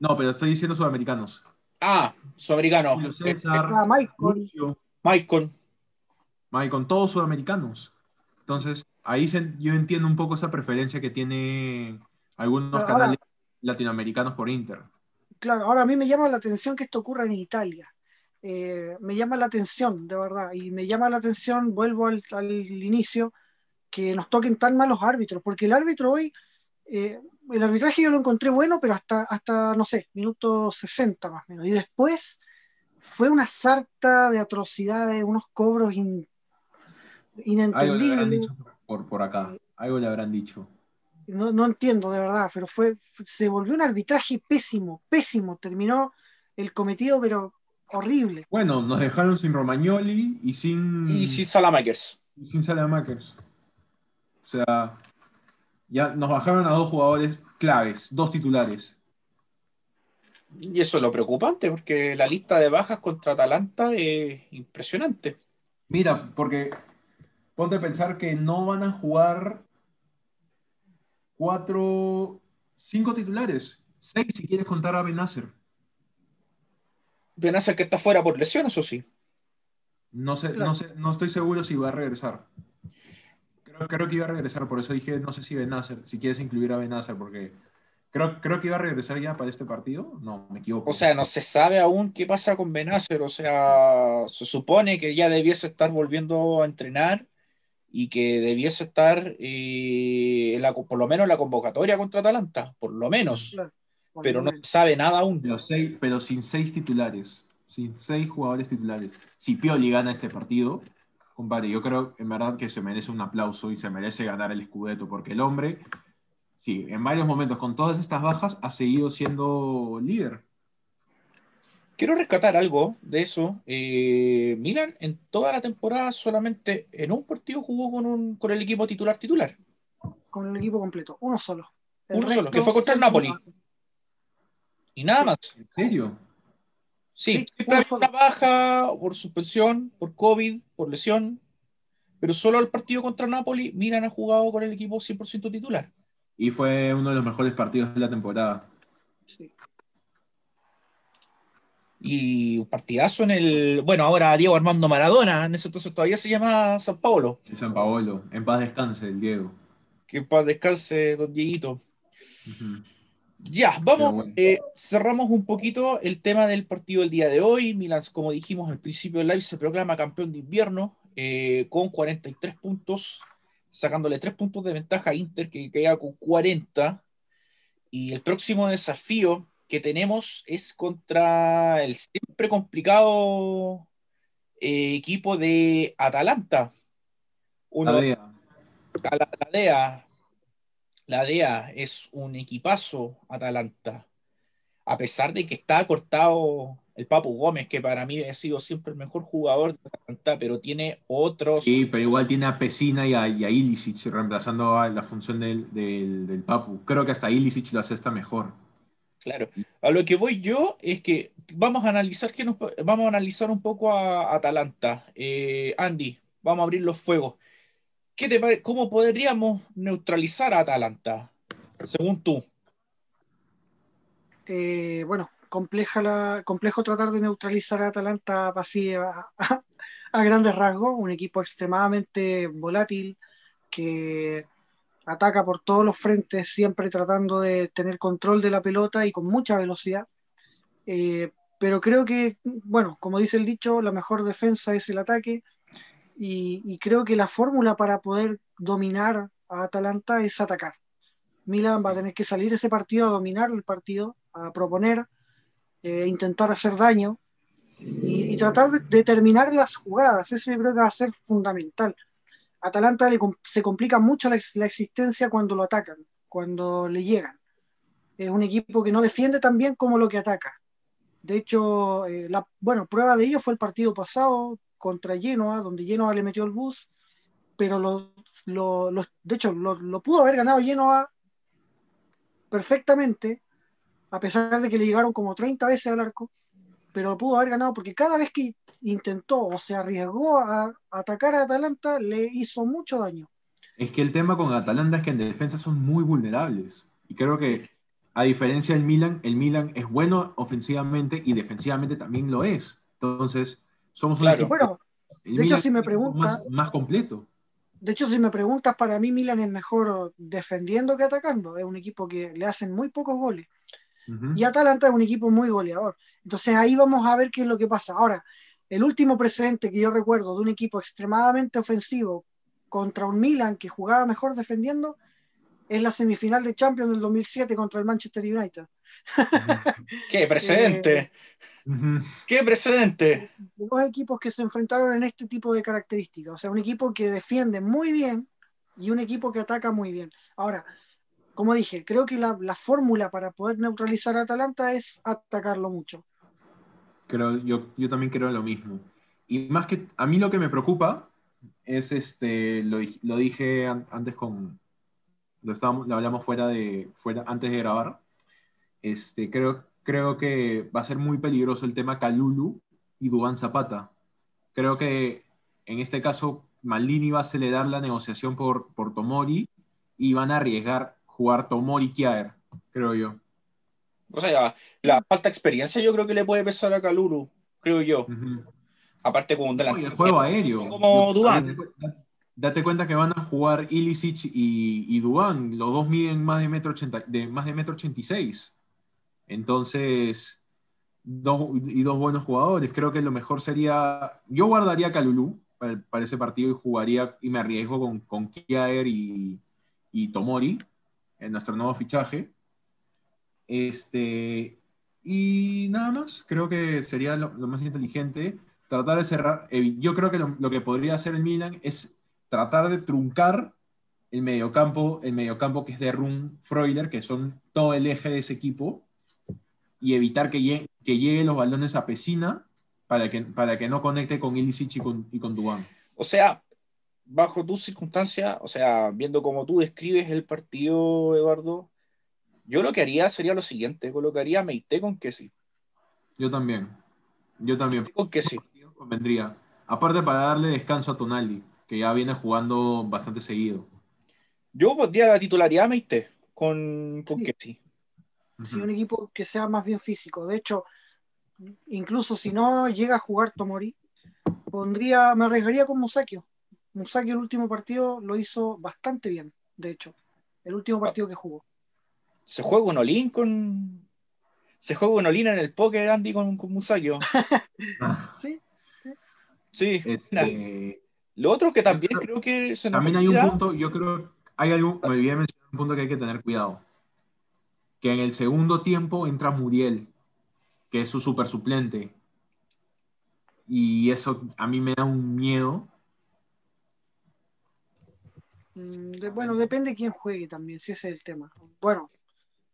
No, pero estoy diciendo sudamericanos. Ah, sudamericanos. Julio César, ah, Michael. Michael con todos sudamericanos. Entonces, ahí yo entiendo un poco esa preferencia que tiene algunos canales latinoamericanos por Inter. Claro, ahora a mí me llama la atención que esto ocurra en Italia. Eh, me llama la atención, de verdad, y me llama la atención, vuelvo al, inicio, que nos toquen tan malos árbitros, porque el árbitro hoy, eh, el arbitraje yo lo encontré bueno, pero hasta, hasta, no sé, minuto 60 más o menos, y después fue una sarta de atrocidades, unos cobros inentendible. Algo le dicho por, por acá, algo le habrán dicho. No, no, entiendo de verdad, pero fue, se volvió un arbitraje pésimo, pésimo. Terminó el cometido, pero horrible. Bueno, nos dejaron sin Romagnoli y sin. Y sin Salamakers. Y sin Salamakers. O sea, ya nos bajaron a dos jugadores claves, dos titulares. Y eso es lo preocupante, porque la lista de bajas contra Atalanta es impresionante. Mira, porque ponte a pensar que no van a jugar cuatro, cinco titulares, seis si quieres contar a Benacer. Benacer que está fuera por lesión, eso sí. No sé, no sé, no estoy seguro si va a regresar. Creo, que iba a regresar, por eso dije, no sé si Benacer, si quieres incluir a Benacer, porque creo, creo que iba a regresar ya para este partido. No, me equivoco. O sea, no se sabe aún qué pasa con Benacer, o sea, se supone que ya debiese estar volviendo a entrenar y que debiese estar eh, la, por lo menos en la convocatoria contra Atalanta, por lo menos. pero no se sabe nada aún. Pero, seis, pero sin seis titulares, sin seis jugadores titulares. Si Pioli gana este partido, compadre, yo creo en verdad que se merece un aplauso y se merece ganar el Scudetto, porque el hombre, sí, en varios momentos, con todas estas bajas, ha seguido siendo líder. Quiero rescatar algo de eso. Eh, Milan en toda la temporada solamente en un partido jugó con, un, con el equipo titular titular. Con el equipo completo, uno solo. uno solo, que fue contra el Napoli. Y nada más. ¿En serio? Sí, una baja por suspensión, por COVID, por lesión, pero solo el partido contra Napoli, Milan ha jugado con el equipo 100% titular. Y fue uno de los mejores partidos de la temporada. Sí. Y un partidazo en el. Bueno, ahora Diego Armando Maradona, en ese entonces todavía se llama San Paolo. San Paolo, en paz descanse el Diego. Que en paz descanse, don Dieguito. Ya, vamos, eh, cerramos un poquito el tema del partido del día de hoy. Milan, como dijimos al principio del live, se proclama campeón de invierno eh, con 43 puntos, sacándole 3 puntos de ventaja a Inter, que queda con 40. Y el próximo desafío que tenemos es contra el siempre complicado eh, equipo de Atalanta. Uno, la DEA. la DEA la DEA es un equipazo Atalanta. A pesar de que está cortado el Papu Gómez, que para mí ha sido siempre el mejor jugador de Atalanta, pero tiene otros. Sí, pero igual tiene a Pesina y a, Ilicic reemplazando a la función del, Papu. Creo que hasta Ilicic lo hace esta mejor. Claro. A lo que voy yo es que vamos a analizar, que nos, vamos a analizar un poco a Atalanta. Eh, Andy, vamos a abrir los fuegos. ¿Cómo podríamos neutralizar a Atalanta, según tú? Eh, bueno, complejo tratar de neutralizar a Atalanta así a, grandes rasgos, un equipo extremadamente volátil que ataca por todos los frentes, siempre tratando de tener control de la pelota y con mucha velocidad. Eh, pero creo que, bueno, como dice el dicho, la mejor defensa es el ataque y, creo que la fórmula para poder dominar a Atalanta es atacar. Milan va a tener que salir ese partido a dominar el partido, a proponer, eh, intentar hacer daño y, tratar de, terminar las jugadas. Eso yo creo que va a ser fundamental. Atalanta se complica mucho la, existencia cuando lo atacan, cuando le llegan. Es un equipo que no defiende tan bien como lo que ataca. De hecho, eh, la bueno, prueba de ello fue el partido pasado, contra Genoa, donde Genoa le metió el bus, pero lo, lo, de hecho lo, pudo haber ganado Genoa perfectamente, a pesar de que le llegaron como 30 veces al arco, pero pudo haber ganado porque cada vez que intentó o se arriesgó a, atacar a Atalanta, le hizo mucho daño. Es que el tema con Atalanta es que en defensa son muy vulnerables. Y creo que, a diferencia del Milan, el Milan es bueno ofensivamente y defensivamente también lo es. Entonces, somos un equipo. Bueno, de hecho, si me preguntas. Más, completo. De hecho, si me preguntas, para mí Milan es mejor defendiendo que atacando. Es un equipo que le hacen muy pocos goles. Y Atalanta es un equipo muy goleador. Entonces ahí vamos a ver qué es lo que pasa. Ahora, el último precedente que yo recuerdo de un equipo extremadamente ofensivo contra un Milan que jugaba mejor defendiendo es la semifinal de Champions del 2007 contra el Manchester United. ¡Qué precedente! ¡Qué precedente! Dos equipos que se enfrentaron en este tipo de características. O sea, un equipo que defiende muy bien y un equipo que ataca muy bien. Ahora, como dije, creo que la, fórmula para poder neutralizar a Atalanta es atacarlo mucho. Creo, yo, yo también creo lo mismo. Y más que a mí lo que me preocupa es este, lo, lo dije antes con, lo, estábamos, lo hablamos fuera de, fuera, antes de grabar, este, creo, creo que va a ser muy peligroso el tema Calulu y Dubán Zapata. Creo que en este caso Maldini va a acelerar la negociación por, por Tomori y van a arriesgar jugar Tomori Kiaer, creo yo. O sea, la falta de experiencia yo creo que le puede pesar a Calulu, creo yo. Aparte con un delantero. el juego aéreo. Como Dubán. date cuenta que van a jugar Ilicic y, y Dubán. Los dos miden más de metro ochenta, de más de metro ochenta y seis. Entonces, dos, y dos buenos jugadores. Creo que lo mejor sería. Yo guardaría a para, ese partido y jugaría y me arriesgo con, con Kiaer y, y Tomori en nuestro nuevo fichaje. Este, y nada más, creo que sería lo, más inteligente tratar de cerrar. Yo creo que lo, que podría hacer el Milan es tratar de truncar el mediocampo, el mediocampo que es de Run Freuler, que son todo el eje de ese equipo, y evitar que, llegue, que lleguen los balones a Pesina para que, para que no conecte con Ilicic y con, y con Dubán. O sea, bajo tus circunstancias, o sea, viendo cómo tú describes el partido, Eduardo, yo lo que haría sería lo siguiente, colocaría a Meite con Kessi. Yo también. Yo también. Con Kessi. Convendría. Aparte para darle descanso a Tonali, que ya viene jugando bastante seguido. Yo pondría la titularidad a Meite con, con sí. Kessi. Sí, un equipo que sea más bien físico. De hecho, incluso si no llega a jugar Tomori, pondría, me arriesgaría con Musakio. Musakio el último partido lo hizo bastante bien, de hecho. El último partido que jugó. ¿Se juega un Olin con. ¿Se juega un Olin en el póker, Andy, con, con Musakio? sí. Sí. Este... Lo otro que también creo que se nos También hay un punto, yo creo, hay algo, me olvidé mencionar un punto que hay que tener cuidado. Que en el segundo tiempo entra Muriel, que es su super suplente. Y eso a mí me da un miedo bueno, depende de quién juegue también, si ese es el tema. Bueno,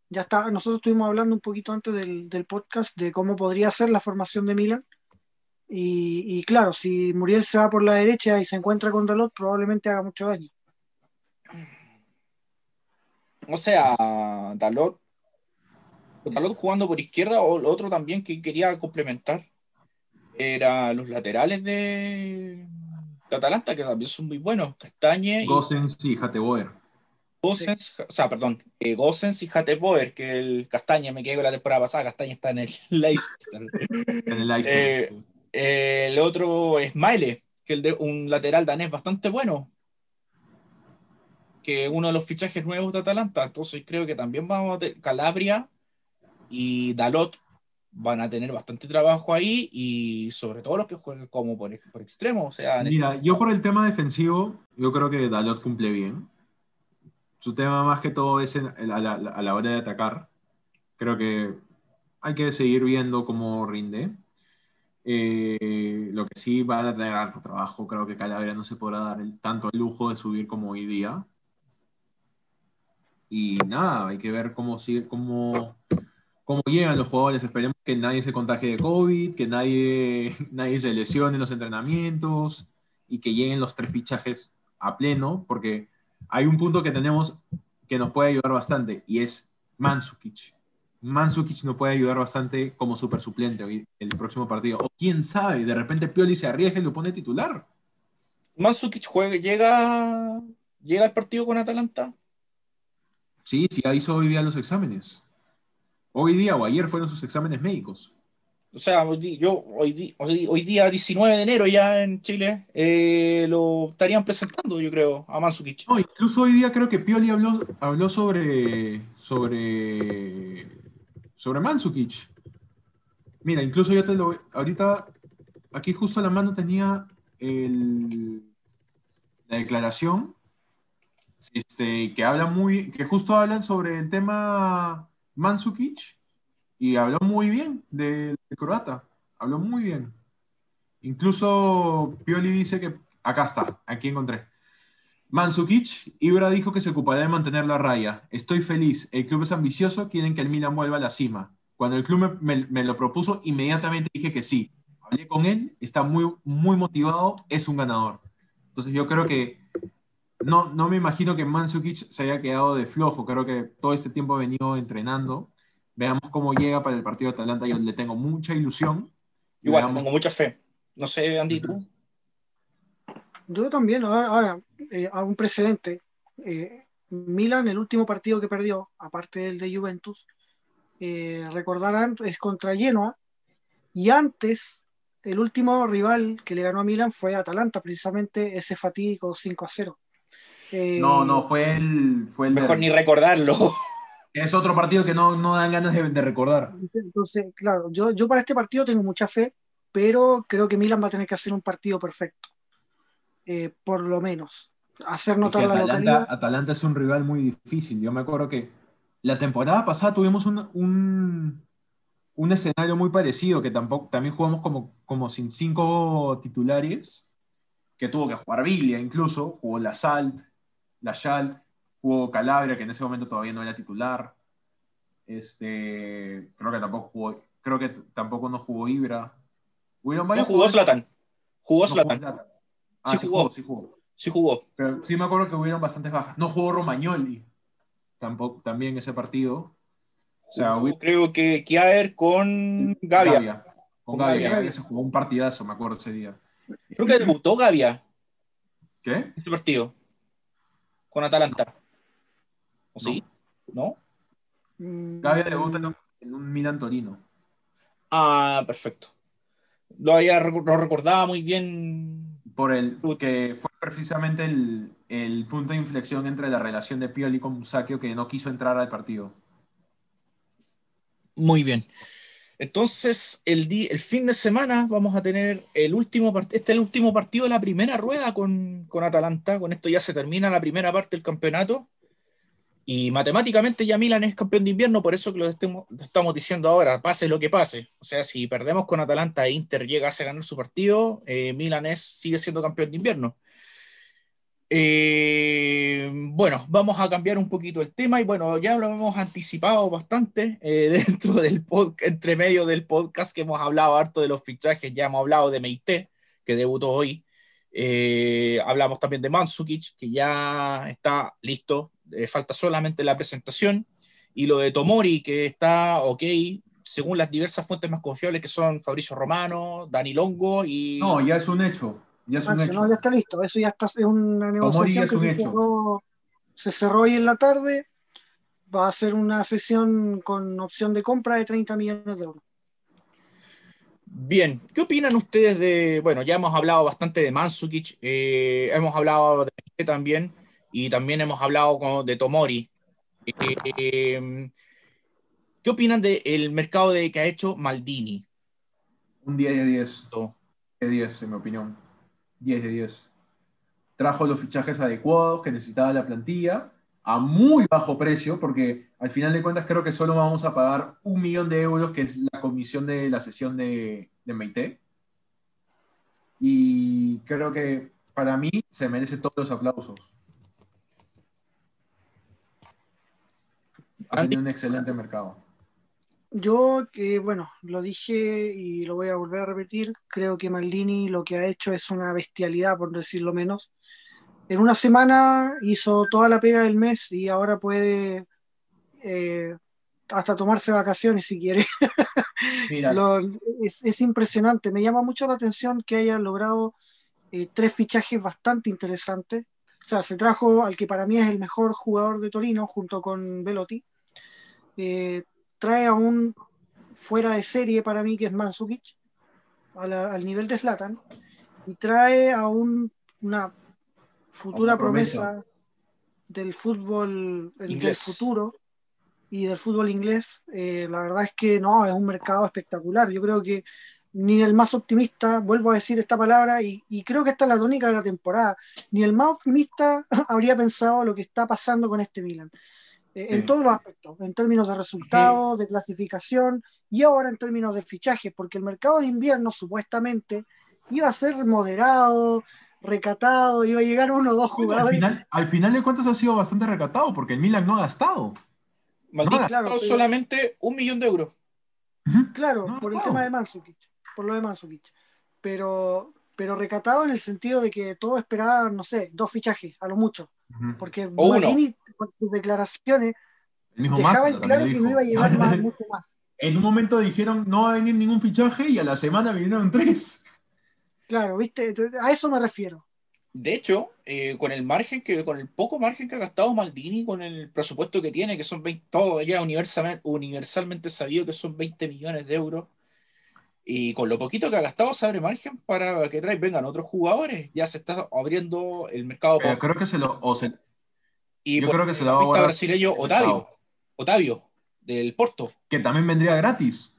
ya está, nosotros estuvimos hablando un poquito antes del, podcast de cómo podría ser la formación de Milan. Y, claro, si Muriel se va por la derecha y se encuentra con Dalot, probablemente haga mucho daño. O sea, Dalot, Dalot jugando por izquierda, o lo otro también que quería complementar era los laterales de, Atalanta, que también son muy buenos. Castañe. Gossens y, Hateboer. Gossens, o sea, perdón, eh, Gossens y Hateboer, que el Castañe me quedé con la temporada pasada. Castañe está en el Leicester. en el Leicester. Eh, eh, el otro es Maile, que es de un lateral danés bastante bueno. Que uno de los fichajes nuevos de Atalanta. Entonces creo que también vamos a tener Calabria y Dalot van a tener bastante trabajo ahí y sobre todo los que juegan como por, por extremo. O sea, Mira, yo por el tema defensivo, yo creo que Dalot cumple bien. Su tema más que todo es a, la, hora de atacar. Creo que hay que seguir viendo cómo rinde. Eh, lo que sí van a tener harto trabajo, creo que Calabria no se podrá dar el, tanto el lujo de subir como hoy día. Y nada, hay que ver cómo sigue, cómo cómo llegan los jugadores. Esperemos que nadie se contagie de COVID, que nadie, nadie se lesione en los entrenamientos y que lleguen los tres fichajes a pleno, porque hay un punto que tenemos que nos puede ayudar bastante y es Mansukic. Mansukic nos puede ayudar bastante como super suplente hoy, el próximo partido. O quién sabe, de repente Pioli se arriesga y lo pone titular. Mansukic juega, llega, llega al partido con Atalanta. Sí, sí, hizo hoy día los exámenes. Hoy día o ayer fueron sus exámenes médicos. O sea, yo hoy, hoy día 19 de enero ya en Chile eh, lo estarían presentando, yo creo, a Mansukic. No, incluso hoy día creo que Pioli habló, habló sobre, sobre, sobre Mansukic. Mira, incluso yo te lo... Ahorita, aquí justo a la mano tenía el, la declaración este, que habla muy... que justo hablan sobre el tema Mansukic y habló muy bien de, croata, habló muy bien. Incluso Pioli dice que, acá está, aquí encontré. Mansukic, Ibra dijo que se ocupará de mantener la raya. Estoy feliz, el club es ambicioso, quieren que el Milan vuelva a la cima. Cuando el club me, me, lo propuso, inmediatamente dije que sí. Hablé con él, está muy, muy motivado, es un ganador. Entonces yo creo que no, no me imagino que Mansukic se haya quedado de flojo. Creo que todo este tiempo ha venido entrenando. Veamos cómo llega para el partido de Atalanta. Yo le tengo mucha ilusión. Igual, tengo mucha fe. No sé, Andy, tú. Yo también. Ahora, eh, a un precedente. Eh, Milan, el último partido que perdió, aparte del de Juventus, eh, recordarán, es contra Genoa. Y antes el último rival que le ganó a Milan fue Atalanta, precisamente ese fatídico 5 a 0. Eh, no, no, fue el. Fue el mejor ni recordarlo. Es otro partido que no, no dan ganas de, recordar. Entonces, claro, yo, yo para este partido tengo mucha fe, pero creo que Milan va a tener que hacer un partido perfecto. Eh, por lo menos. Hacer notar la localidad. Atalanta es un rival muy difícil. Yo me acuerdo que la temporada pasada tuvimos un, un, un escenario muy parecido, que tampoco, también jugamos como, como sin cinco titulares, que tuvo que jugar Villa incluso, jugó la Salt, la Schalt, jugó Calabria, que en ese momento todavía no era titular. Este, creo que tampoco jugó, creo que tampoco no jugó Ibra. No jugó Zlatan. Jugó Zlatan. Ah, sí, jugó. sí jugó. Sí jugó. Pero sí me acuerdo que hubieron bastantes bajas. No jugó Romagnoli. Tampoco, también ese partido. O sea, creo que Kiaer con Gavia. Con, Gavia. Se jugó un partidazo, me acuerdo ese día. Creo que debutó Gavia. ¿Qué? Ese partido. Con Atalanta. ¿O sí? ¿No? Mm. Debuta en un Milan Torino. Ah, perfecto. Lo, había, lo recordaba muy bien. Por el que fue precisamente el, el, punto de inflexión entre la relación de Pioli con Musacchio que no quiso entrar al partido. Muy bien. Entonces, el, el fin de semana vamos a tener el último este es el último partido de la primera rueda con, con Atalanta. Con esto ya se termina la primera parte del campeonato. Y matemáticamente ya Milan es campeón de invierno, por eso que lo, estamos diciendo ahora, pase lo que pase. O sea, si perdemos con Atalanta e Inter llega a ganar su partido, eh, Milan es, sigue siendo campeón de invierno. Eh, bueno, vamos a cambiar un poquito el tema y bueno, ya lo hemos anticipado bastante eh, dentro del podcast, entre medio del podcast que hemos hablado harto de los fichajes, ya hemos hablado de Meite, que debutó hoy. hablamos también de Mansukic, que ya está listo, eh, falta solamente la presentación, y lo de Tomori, que está ok, según las diversas fuentes más confiables que son Fabricio Romano, Dani Longo y... No, ya es un hecho. Ya es un hecho. No, ya está listo, eso ya está, es una negociación que se cerró, se cerró hoy en la tarde, va a ser una sesión con opción de compra de 30 millones de euros. Bien, ¿qué opinan ustedes de, bueno, ya hemos hablado bastante de Mansukic, eh, hemos hablado de también, y también hemos hablado de Tomori. Em, ¿Qué opinan del mercado de, que ha hecho Maldini? Un 10 de 10. 10 de 10, en mi opinión. 10 de 10. Trajo los fichajes adecuados que necesitaba la plantilla a muy bajo precio, porque al final de cuentas creo que solo vamos a pagar un millón de euros, que es la comisión de la sesión de, de Meite. Y creo que para mí se merece todos los aplausos. Ha tenido un excelente mercado. Yo, que bueno, lo dije y lo voy a volver a repetir, creo que Maldini lo que ha hecho es una bestialidad, por decirlo menos. En una semana hizo toda la pega del mes y ahora puede eh, hasta tomarse vacaciones si quiere. es, impresionante, me llama mucho la atención que haya logrado eh, tres fichajes bastante interesantes. O sea, se trajo al que para mí es el mejor jugador de Torino junto con Velotti eh, trae a un fuera de serie para mí que es Mansukic, al nivel de Slatan, y trae a un, una futura promesa. del fútbol del futuro y del fútbol inglés. Eh, la verdad es que no, es un mercado espectacular. Yo creo que ni el más optimista, vuelvo a decir esta palabra, y, y, creo que esta es la tónica de la temporada, ni el más optimista habría pensado lo que está pasando con este Milan. Eh, en todos los aspectos, en términos de resultados, de clasificación y ahora en términos de fichajes, porque el mercado de invierno supuestamente iba a ser moderado, recatado, iba a llegar uno o dos jugadores. Al final, de cuentas ha sido bastante recatado, porque el Milan no ha gastado. Maldito, solamente un millón de euros. Claro, por el tema de Mansukic, por lo de Mansukic. Pero, pero recatado en el sentido de que todos esperaban, no sé, dos fichajes, a lo mucho. Porque Maldini, con sus declaraciones, dejaba en claro que no iba a llevar más, mucho más. En un momento dijeron no va a venir ningún fichaje y a la semana vinieron tres. Claro, viste, a eso me refiero. De hecho, eh, con el margen que, con el poco margen que ha gastado Maldini, con el presupuesto que tiene, que son 20, todo ya universalmente, universalmente sabido que son 20 millones de euros, Y con lo poquito que ha gastado se abre margen para que trae, vengan otros jugadores. Ya se está abriendo el mercado. Pero creo que se lo. O se, y yo creo que se lo va a guardar brasileño Otavio. Otavio, del Porto. Que también vendría gratis.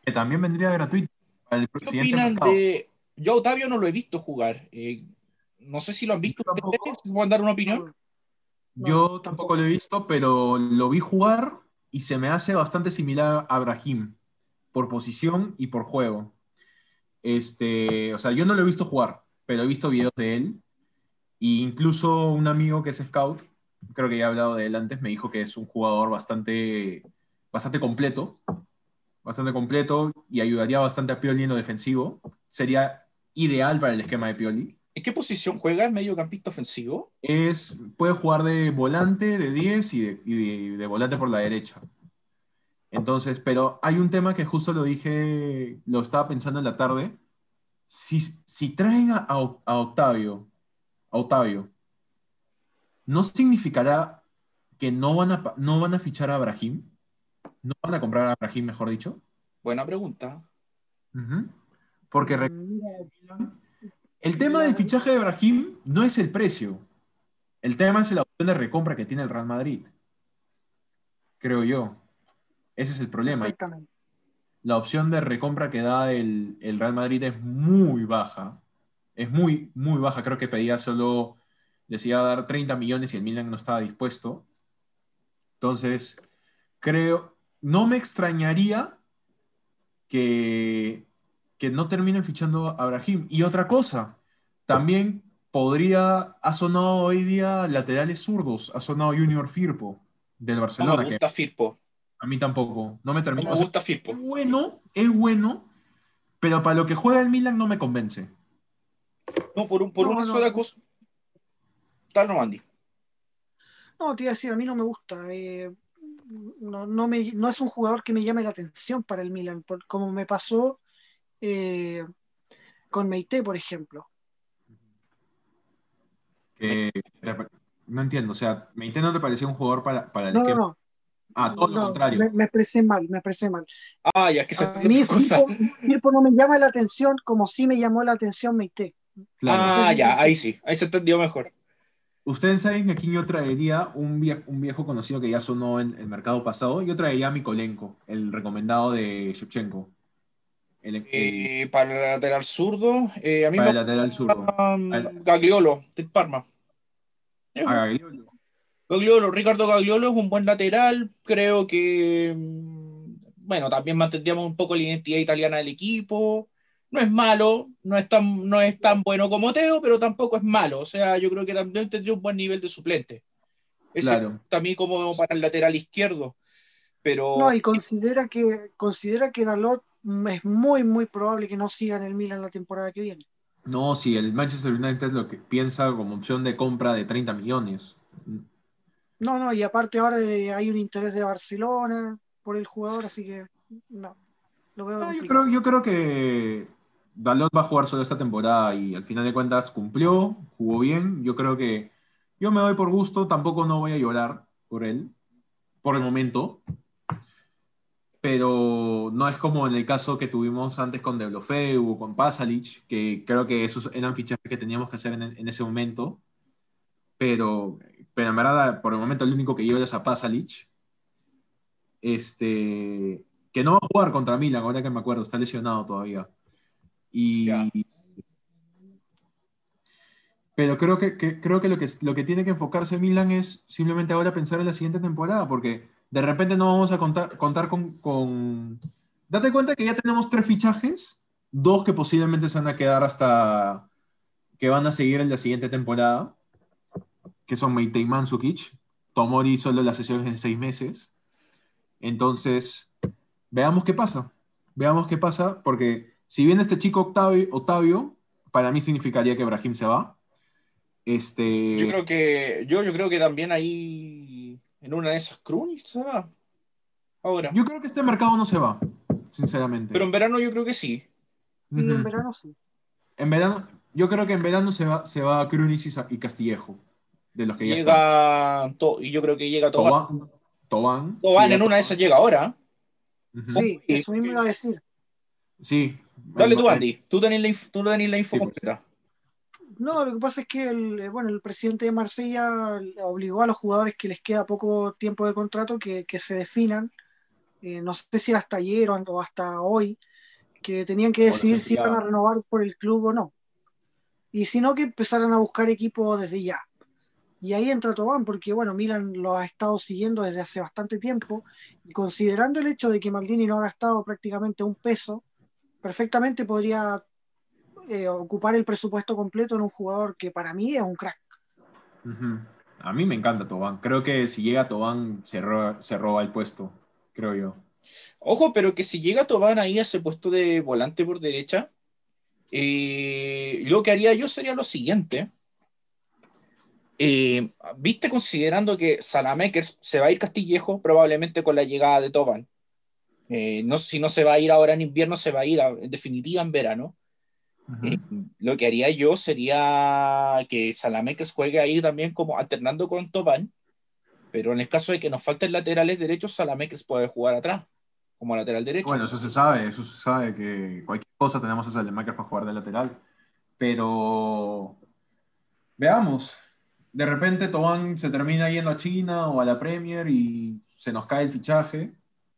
Que también vendría gratuito. ¿Qué opinan de.? Yo Otavio no lo he visto jugar. Eh, no sé si lo han visto ustedes. ¿Pueden dar una opinión? Yo tampoco lo he visto, pero lo vi jugar y se me hace bastante similar a Brahim, por posición y por juego. Este, o sea, yo no lo he visto jugar, pero he visto videos de él. E incluso un amigo que es scout, creo que ya he hablado de él antes, me dijo que es un jugador bastante, bastante completo, bastante completo y ayudaría bastante a Pioli en lo defensivo. Sería ideal para el esquema de Pioli. ¿En qué posición juega? ¿Es mediocampista ofensivo? Es, puede jugar de volante, de 10 y de, volante por la derecha. Entonces, pero hay un tema que justo lo dije, lo estaba pensando en la tarde. Si, si traen a, Octavio, a Octavio, ¿no significará que no van, a, no van a fichar a Brahim? ¿No van a comprar a Brahim, mejor dicho? Buena pregunta. Porque el tema del fichaje de Brahim no es el precio. El tema es la opción de recompra que tiene el Real Madrid. Creo yo. Ese es el problema. La opción de recompra que da el, Real Madrid es muy baja. Es muy, muy baja. Creo que pedía solo, decía dar 30 millones y el Milan no estaba dispuesto. Entonces, creo, no me extrañaría que, que no terminen fichando a Brahim. Y otra cosa, también podría, ha sonado hoy día laterales zurdos, ha sonado Junior Firpo del Barcelona. No me gusta Firpo. A mí tampoco, no me termina. No me gusta Firpo. Es bueno, es bueno, pero para lo que juega el Milan no me convence. No, por, un, por una sola cosa. Tal no, Andy. No, te iba a decir, a mí no me gusta. Eh, no, no, me, no, es un jugador que me llame la atención para el Milan, como me pasó eh, con Meite, por ejemplo. no entiendo, o sea, Meite no te parecía un jugador para, para el no, No, Ah, todo lo contrario. Me, expresé mal, me expresé mal. Ah, ya que se A mí Firpo, no me llama la atención como si me llamó la atención Meite. Ah, ya, ahí sí, ahí se entendió mejor. Ustedes saben que aquí yo traería un viejo, un viejo conocido que ya sonó en el mercado pasado. Yo traería a Mikolenko, el recomendado de Shevchenko. Eh, para el lateral zurdo, eh, a mí para el lateral zurdo. Gagliolo, de Parma. A Gagliolo. Gagliolo, Ricardo Gagliolo es un buen lateral. Creo que, mm, bueno, también mantendríamos un poco la identidad italiana del equipo. No es malo, no es tan, no es tan bueno como Teo, pero tampoco es malo. O sea, yo creo que también tendría un buen nivel de suplente. claro. también como para el lateral izquierdo. Pero... No, y considera que, considera que Dalot es muy, muy probable que no siga en el Milan la temporada que viene. No, si el Manchester United lo que piensa como opción de compra de 30 millones. No, no, y aparte ahora hay un interés de Barcelona por el jugador, así que no. Lo veo yo, creo, yo creo que Dalot va a jugar solo esta temporada y al final de cuentas cumplió, jugó bien. Yo creo que yo me doy por gusto, tampoco no voy a llorar por él, por el momento pero no es como en el caso que tuvimos antes con Deblofeu o con Pasalic, que creo que esos eran fichajes que teníamos que hacer en, ese momento, pero, pero en verdad por el momento el único que yo es a Pasalic, este, que no va a jugar contra Milan, ahora que me acuerdo, está lesionado todavía. Y, pero creo que, creo que lo, que lo que tiene que enfocarse Milan es simplemente ahora pensar en la siguiente temporada, porque de repente no vamos a contar, contar con, Date cuenta que ya tenemos tres fichajes, dos que posiblemente se van a quedar hasta que van a seguir en la siguiente temporada, que son Meite y Mansukic. Tomori solo las sesiones de seis meses. Entonces, veamos qué pasa. Veamos qué pasa, porque si bien este chico Octavio, Octavio para mí significaría que Brahim se va. Este... Yo creo que, yo, yo creo que también ahí en una de esas Crunch se va. Ahora. Yo creo que este mercado no se va, sinceramente. Pero en verano yo creo que sí. En verano sí. En verano, yo creo que en verano se va, se va Krunic y Castillejo. De los que ya llega y yo creo que llega Tobán. Tobán. Tobán en una de esas llega ahora. Sí, eso mismo iba a decir. Sí. Dale tú, Andy. Tú tenés la, tú tenés la info Sí, pues, completa. No, lo que pasa es que el, bueno, el presidente de Marsella obligó a los jugadores que les queda poco tiempo de contrato que, que se definan, eh, no sé si hasta ayer o, hasta hoy, que tenían que decidir si iban a renovar por el club o no. Y si no, que empezaran a buscar equipo desde ya. Y ahí entra Tobán, porque bueno, Milan lo ha estado siguiendo desde hace bastante tiempo, y considerando el hecho de que Maldini no ha gastado prácticamente un peso, perfectamente podría eh, ocupar el presupuesto completo en un jugador que para mí es un crack. A mí me encanta Tobán. Creo que si llega Tobán se roba, se roba el puesto, creo yo. Ojo, pero que si llega Tobán ahí a ese puesto de volante por derecha, eh, lo que haría yo sería lo siguiente. Eh, Viste, considerando que Salamakers se va a ir Castillejo, probablemente con la llegada de Tobán. Eh, no, si no se va a ir ahora en invierno, se va a ir a- en definitiva en verano. Ujú. Eh, lo que haría yo sería que Salamakers juegue ahí también como alternando con Tobán, pero en el caso de que nos falten laterales derechos, Salamakers puede jugar atrás, como lateral derecho. Bueno, eso se sabe, eso se sabe que cualquier cosa tenemos a Salemaker para jugar de lateral. Pero veamos, de repente Tobán se termina yendo a China o a la Premier y se nos cae el fichaje.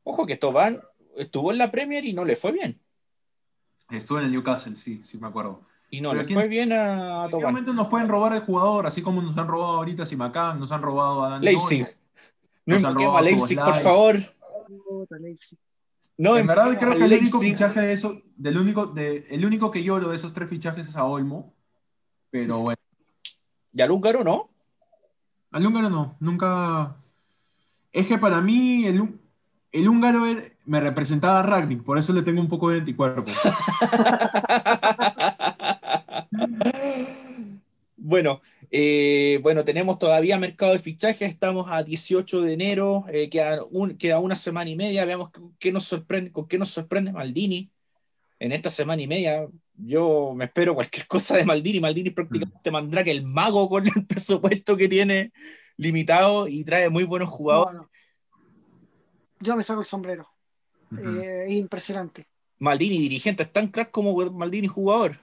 Ojo que Tobán estuvo en la Premier y no le fue bien. Estuve en el Newcastle, sí, sí me acuerdo. Y no Pero le fue bien a Tobán. Nos pueden robar el jugador, así como nos han robado ahorita a Simacán, nos han robado a Dani Leipzig. No Nos han robado a Leipzig, por favor. No En verdad creo que el único fichaje de eso, del único, de, el único que lloro de esos tres fichajes es a Olmo. Pero bueno, Y al húngaro, ¿no? al húngaro no, nunca. Es que para mí el, hú- el húngaro me representaba a Ragnick, por eso le tengo un poco de anticuerpo. Bueno, eh, bueno, tenemos todavía mercado de fichajes, estamos a 18 de enero, eh, queda, un- queda una semana y media, veamos qué nos sorprende, con qué nos sorprende Maldini en esta semana y media. Yo me espero cualquier cosa de Maldini. Maldini es prácticamente Mandrake, el mago con el presupuesto que tiene limitado y trae muy buenos jugadores. Yo me saco el sombrero. Eh, es impresionante. Maldini dirigente es tan crack como Maldini jugador.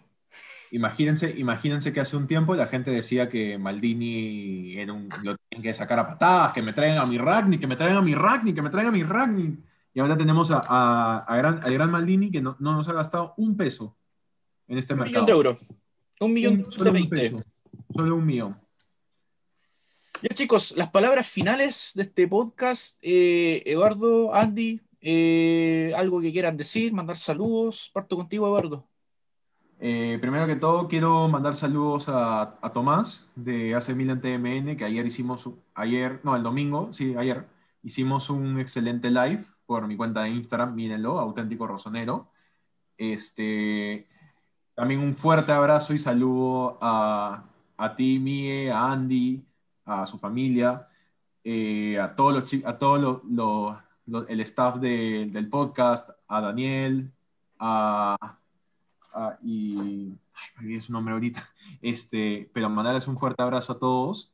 Imagínense, imagínense que hace un tiempo la gente decía que Maldini era un, lo tenían que sacar a patadas, que me traigan a mi Ragnick, que me traigan a mi Ragnick, que me traigan a mi Ragnick. Y ahora tenemos a, a- a gran, al gran Maldini que no, no nos ha gastado un peso en este Un mercado. millón de euros. Un millón Un- de un 20. peso. Solo un millón. Ya chicos, las palabras finales de este podcast, eh, Eduardo, Andy, eh, algo que quieran decir, mandar saludos, parto contigo Eduardo. Eh, primero que todo, quiero mandar saludos a, a Tomás de AC Milan TMN, que ayer hicimos, un- ayer, no, el domingo, sí, ayer, hicimos un excelente live por mi cuenta de Instagram, mírenlo, auténtico rosonero. Este, también un fuerte abrazo y saludo a, a ti, Mie, a Andy, a su familia, eh, a todos los a los- el staff de- del podcast, a Daniel, a, a- y ay, me olvidé su nombre ahorita, este, pero mandarles un fuerte abrazo a todos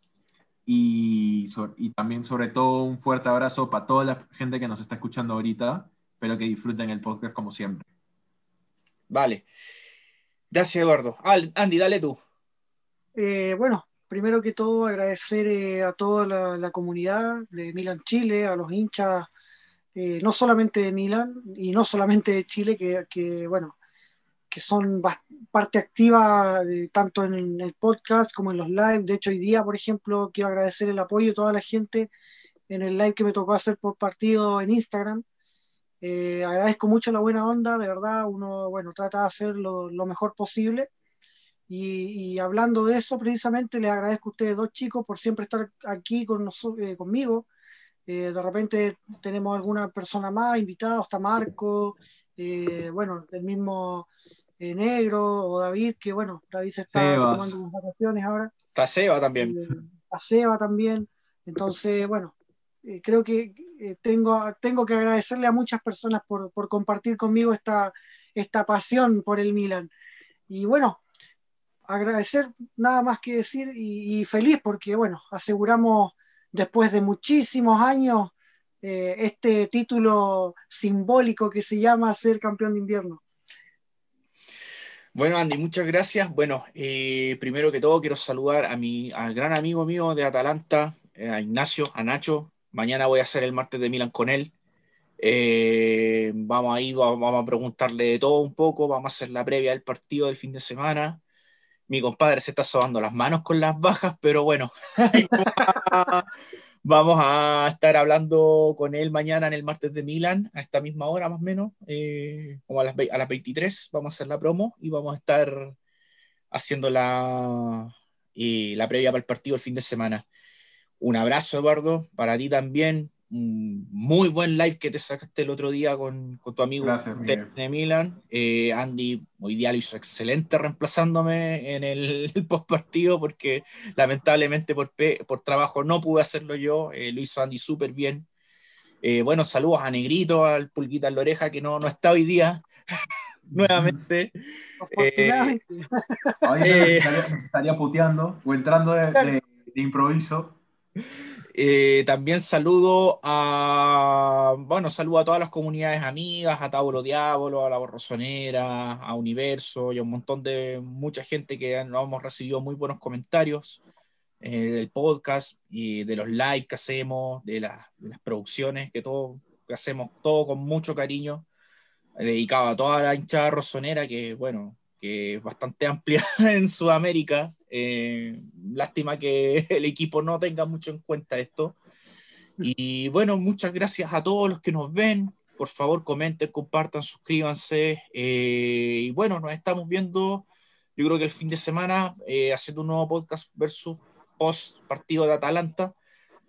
y, so- y también sobre todo un fuerte abrazo para toda la gente que nos está escuchando ahorita, espero que disfruten el podcast como siempre. Vale. Gracias Eduardo. Andy, dale tú. Eh, bueno, primero que todo agradecer eh, a toda la, la comunidad de Milan Chile, a los hinchas, eh, no solamente de Milan y no solamente de Chile, que, que, bueno, que son parte activa de- tanto en el podcast como en los lives. De hecho, hoy día, por ejemplo, quiero agradecer el apoyo de toda la gente en el live que me tocó hacer por partido en Instagram. Eh, agradezco mucho la buena onda, de verdad, uno, bueno, trata de hacer lo, mejor posible. Y, hablando de eso, precisamente, les agradezco a ustedes dos chicos por siempre estar aquí con noso- eh, conmigo. Eh, de repente tenemos alguna persona más, invitado, está Marco, eh, bueno, el mismo eh, Negro o David, que bueno, David se está Sebas. tomando unas vacaciones ahora. Está Seba también. Eh, a Seba también. Entonces, bueno, eh, creo que eh, tengo, tengo que agradecerle a muchas personas por, por compartir conmigo esta, esta pasión por el Milan. Y bueno, agradecer nada más que decir y, y feliz porque, bueno, aseguramos después de muchísimos años eh, este título simbólico que se llama ser campeón de invierno. Bueno, Andy, muchas gracias. Bueno, eh, primero que todo quiero saludar a mi, al gran amigo mío de Atalanta, eh, a Ignacio, a Nacho. Mañana voy a hacer el martes de Milan con él. Eh, vamos ahí, vamos a preguntarle de todo un poco, vamos a hacer la previa del partido del fin de semana. Mi compadre se está sobando las manos con las bajas, pero bueno, vamos a estar hablando con él mañana en el martes de Milan, a esta misma hora más o menos, eh, como a las, a las 23, vamos a hacer la promo y vamos a estar haciendo la, eh, la previa para el partido el fin de semana. Un abrazo, Eduardo, para ti también muy buen live que te sacaste el otro día con, con tu amigo de, Milan. Eh, Andy hoy día lo hizo excelente reemplazándome en el, post partido porque lamentablemente por, por trabajo no pude hacerlo yo. Eh, lo hizo Andy súper bien. Eh, bueno, saludos a Negrito, al Pulguita en la oreja que no, no está hoy día. Nuevamente. Afortunadamente. nos, estaría, puteando o entrando de improviso. Eh, también saludo a, bueno, saludo a todas las comunidades amigas, a Tauro Diablo, a La Borrosonera, a Universo y a un montón de mucha gente que nos hemos recibido muy buenos comentarios eh, del podcast y de los likes que hacemos, de, las producciones que todo que hacemos todo con mucho cariño, dedicado a toda la hinchada rosonera que, bueno, que es bastante amplia en Sudamérica eh, lástima que el equipo no tenga mucho en cuenta esto. Y bueno, muchas gracias a todos los que nos ven. Por favor, comenten, compartan, suscríbanse. Eh, y bueno, nos estamos viendo, yo creo que el fin de semana, eh, haciendo un nuevo podcast versus post partido de Atalanta.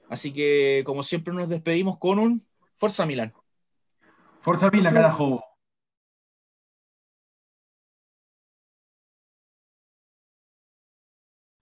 Así que, como siempre, nos despedimos con un Forza Milan. Forza Milan, carajo.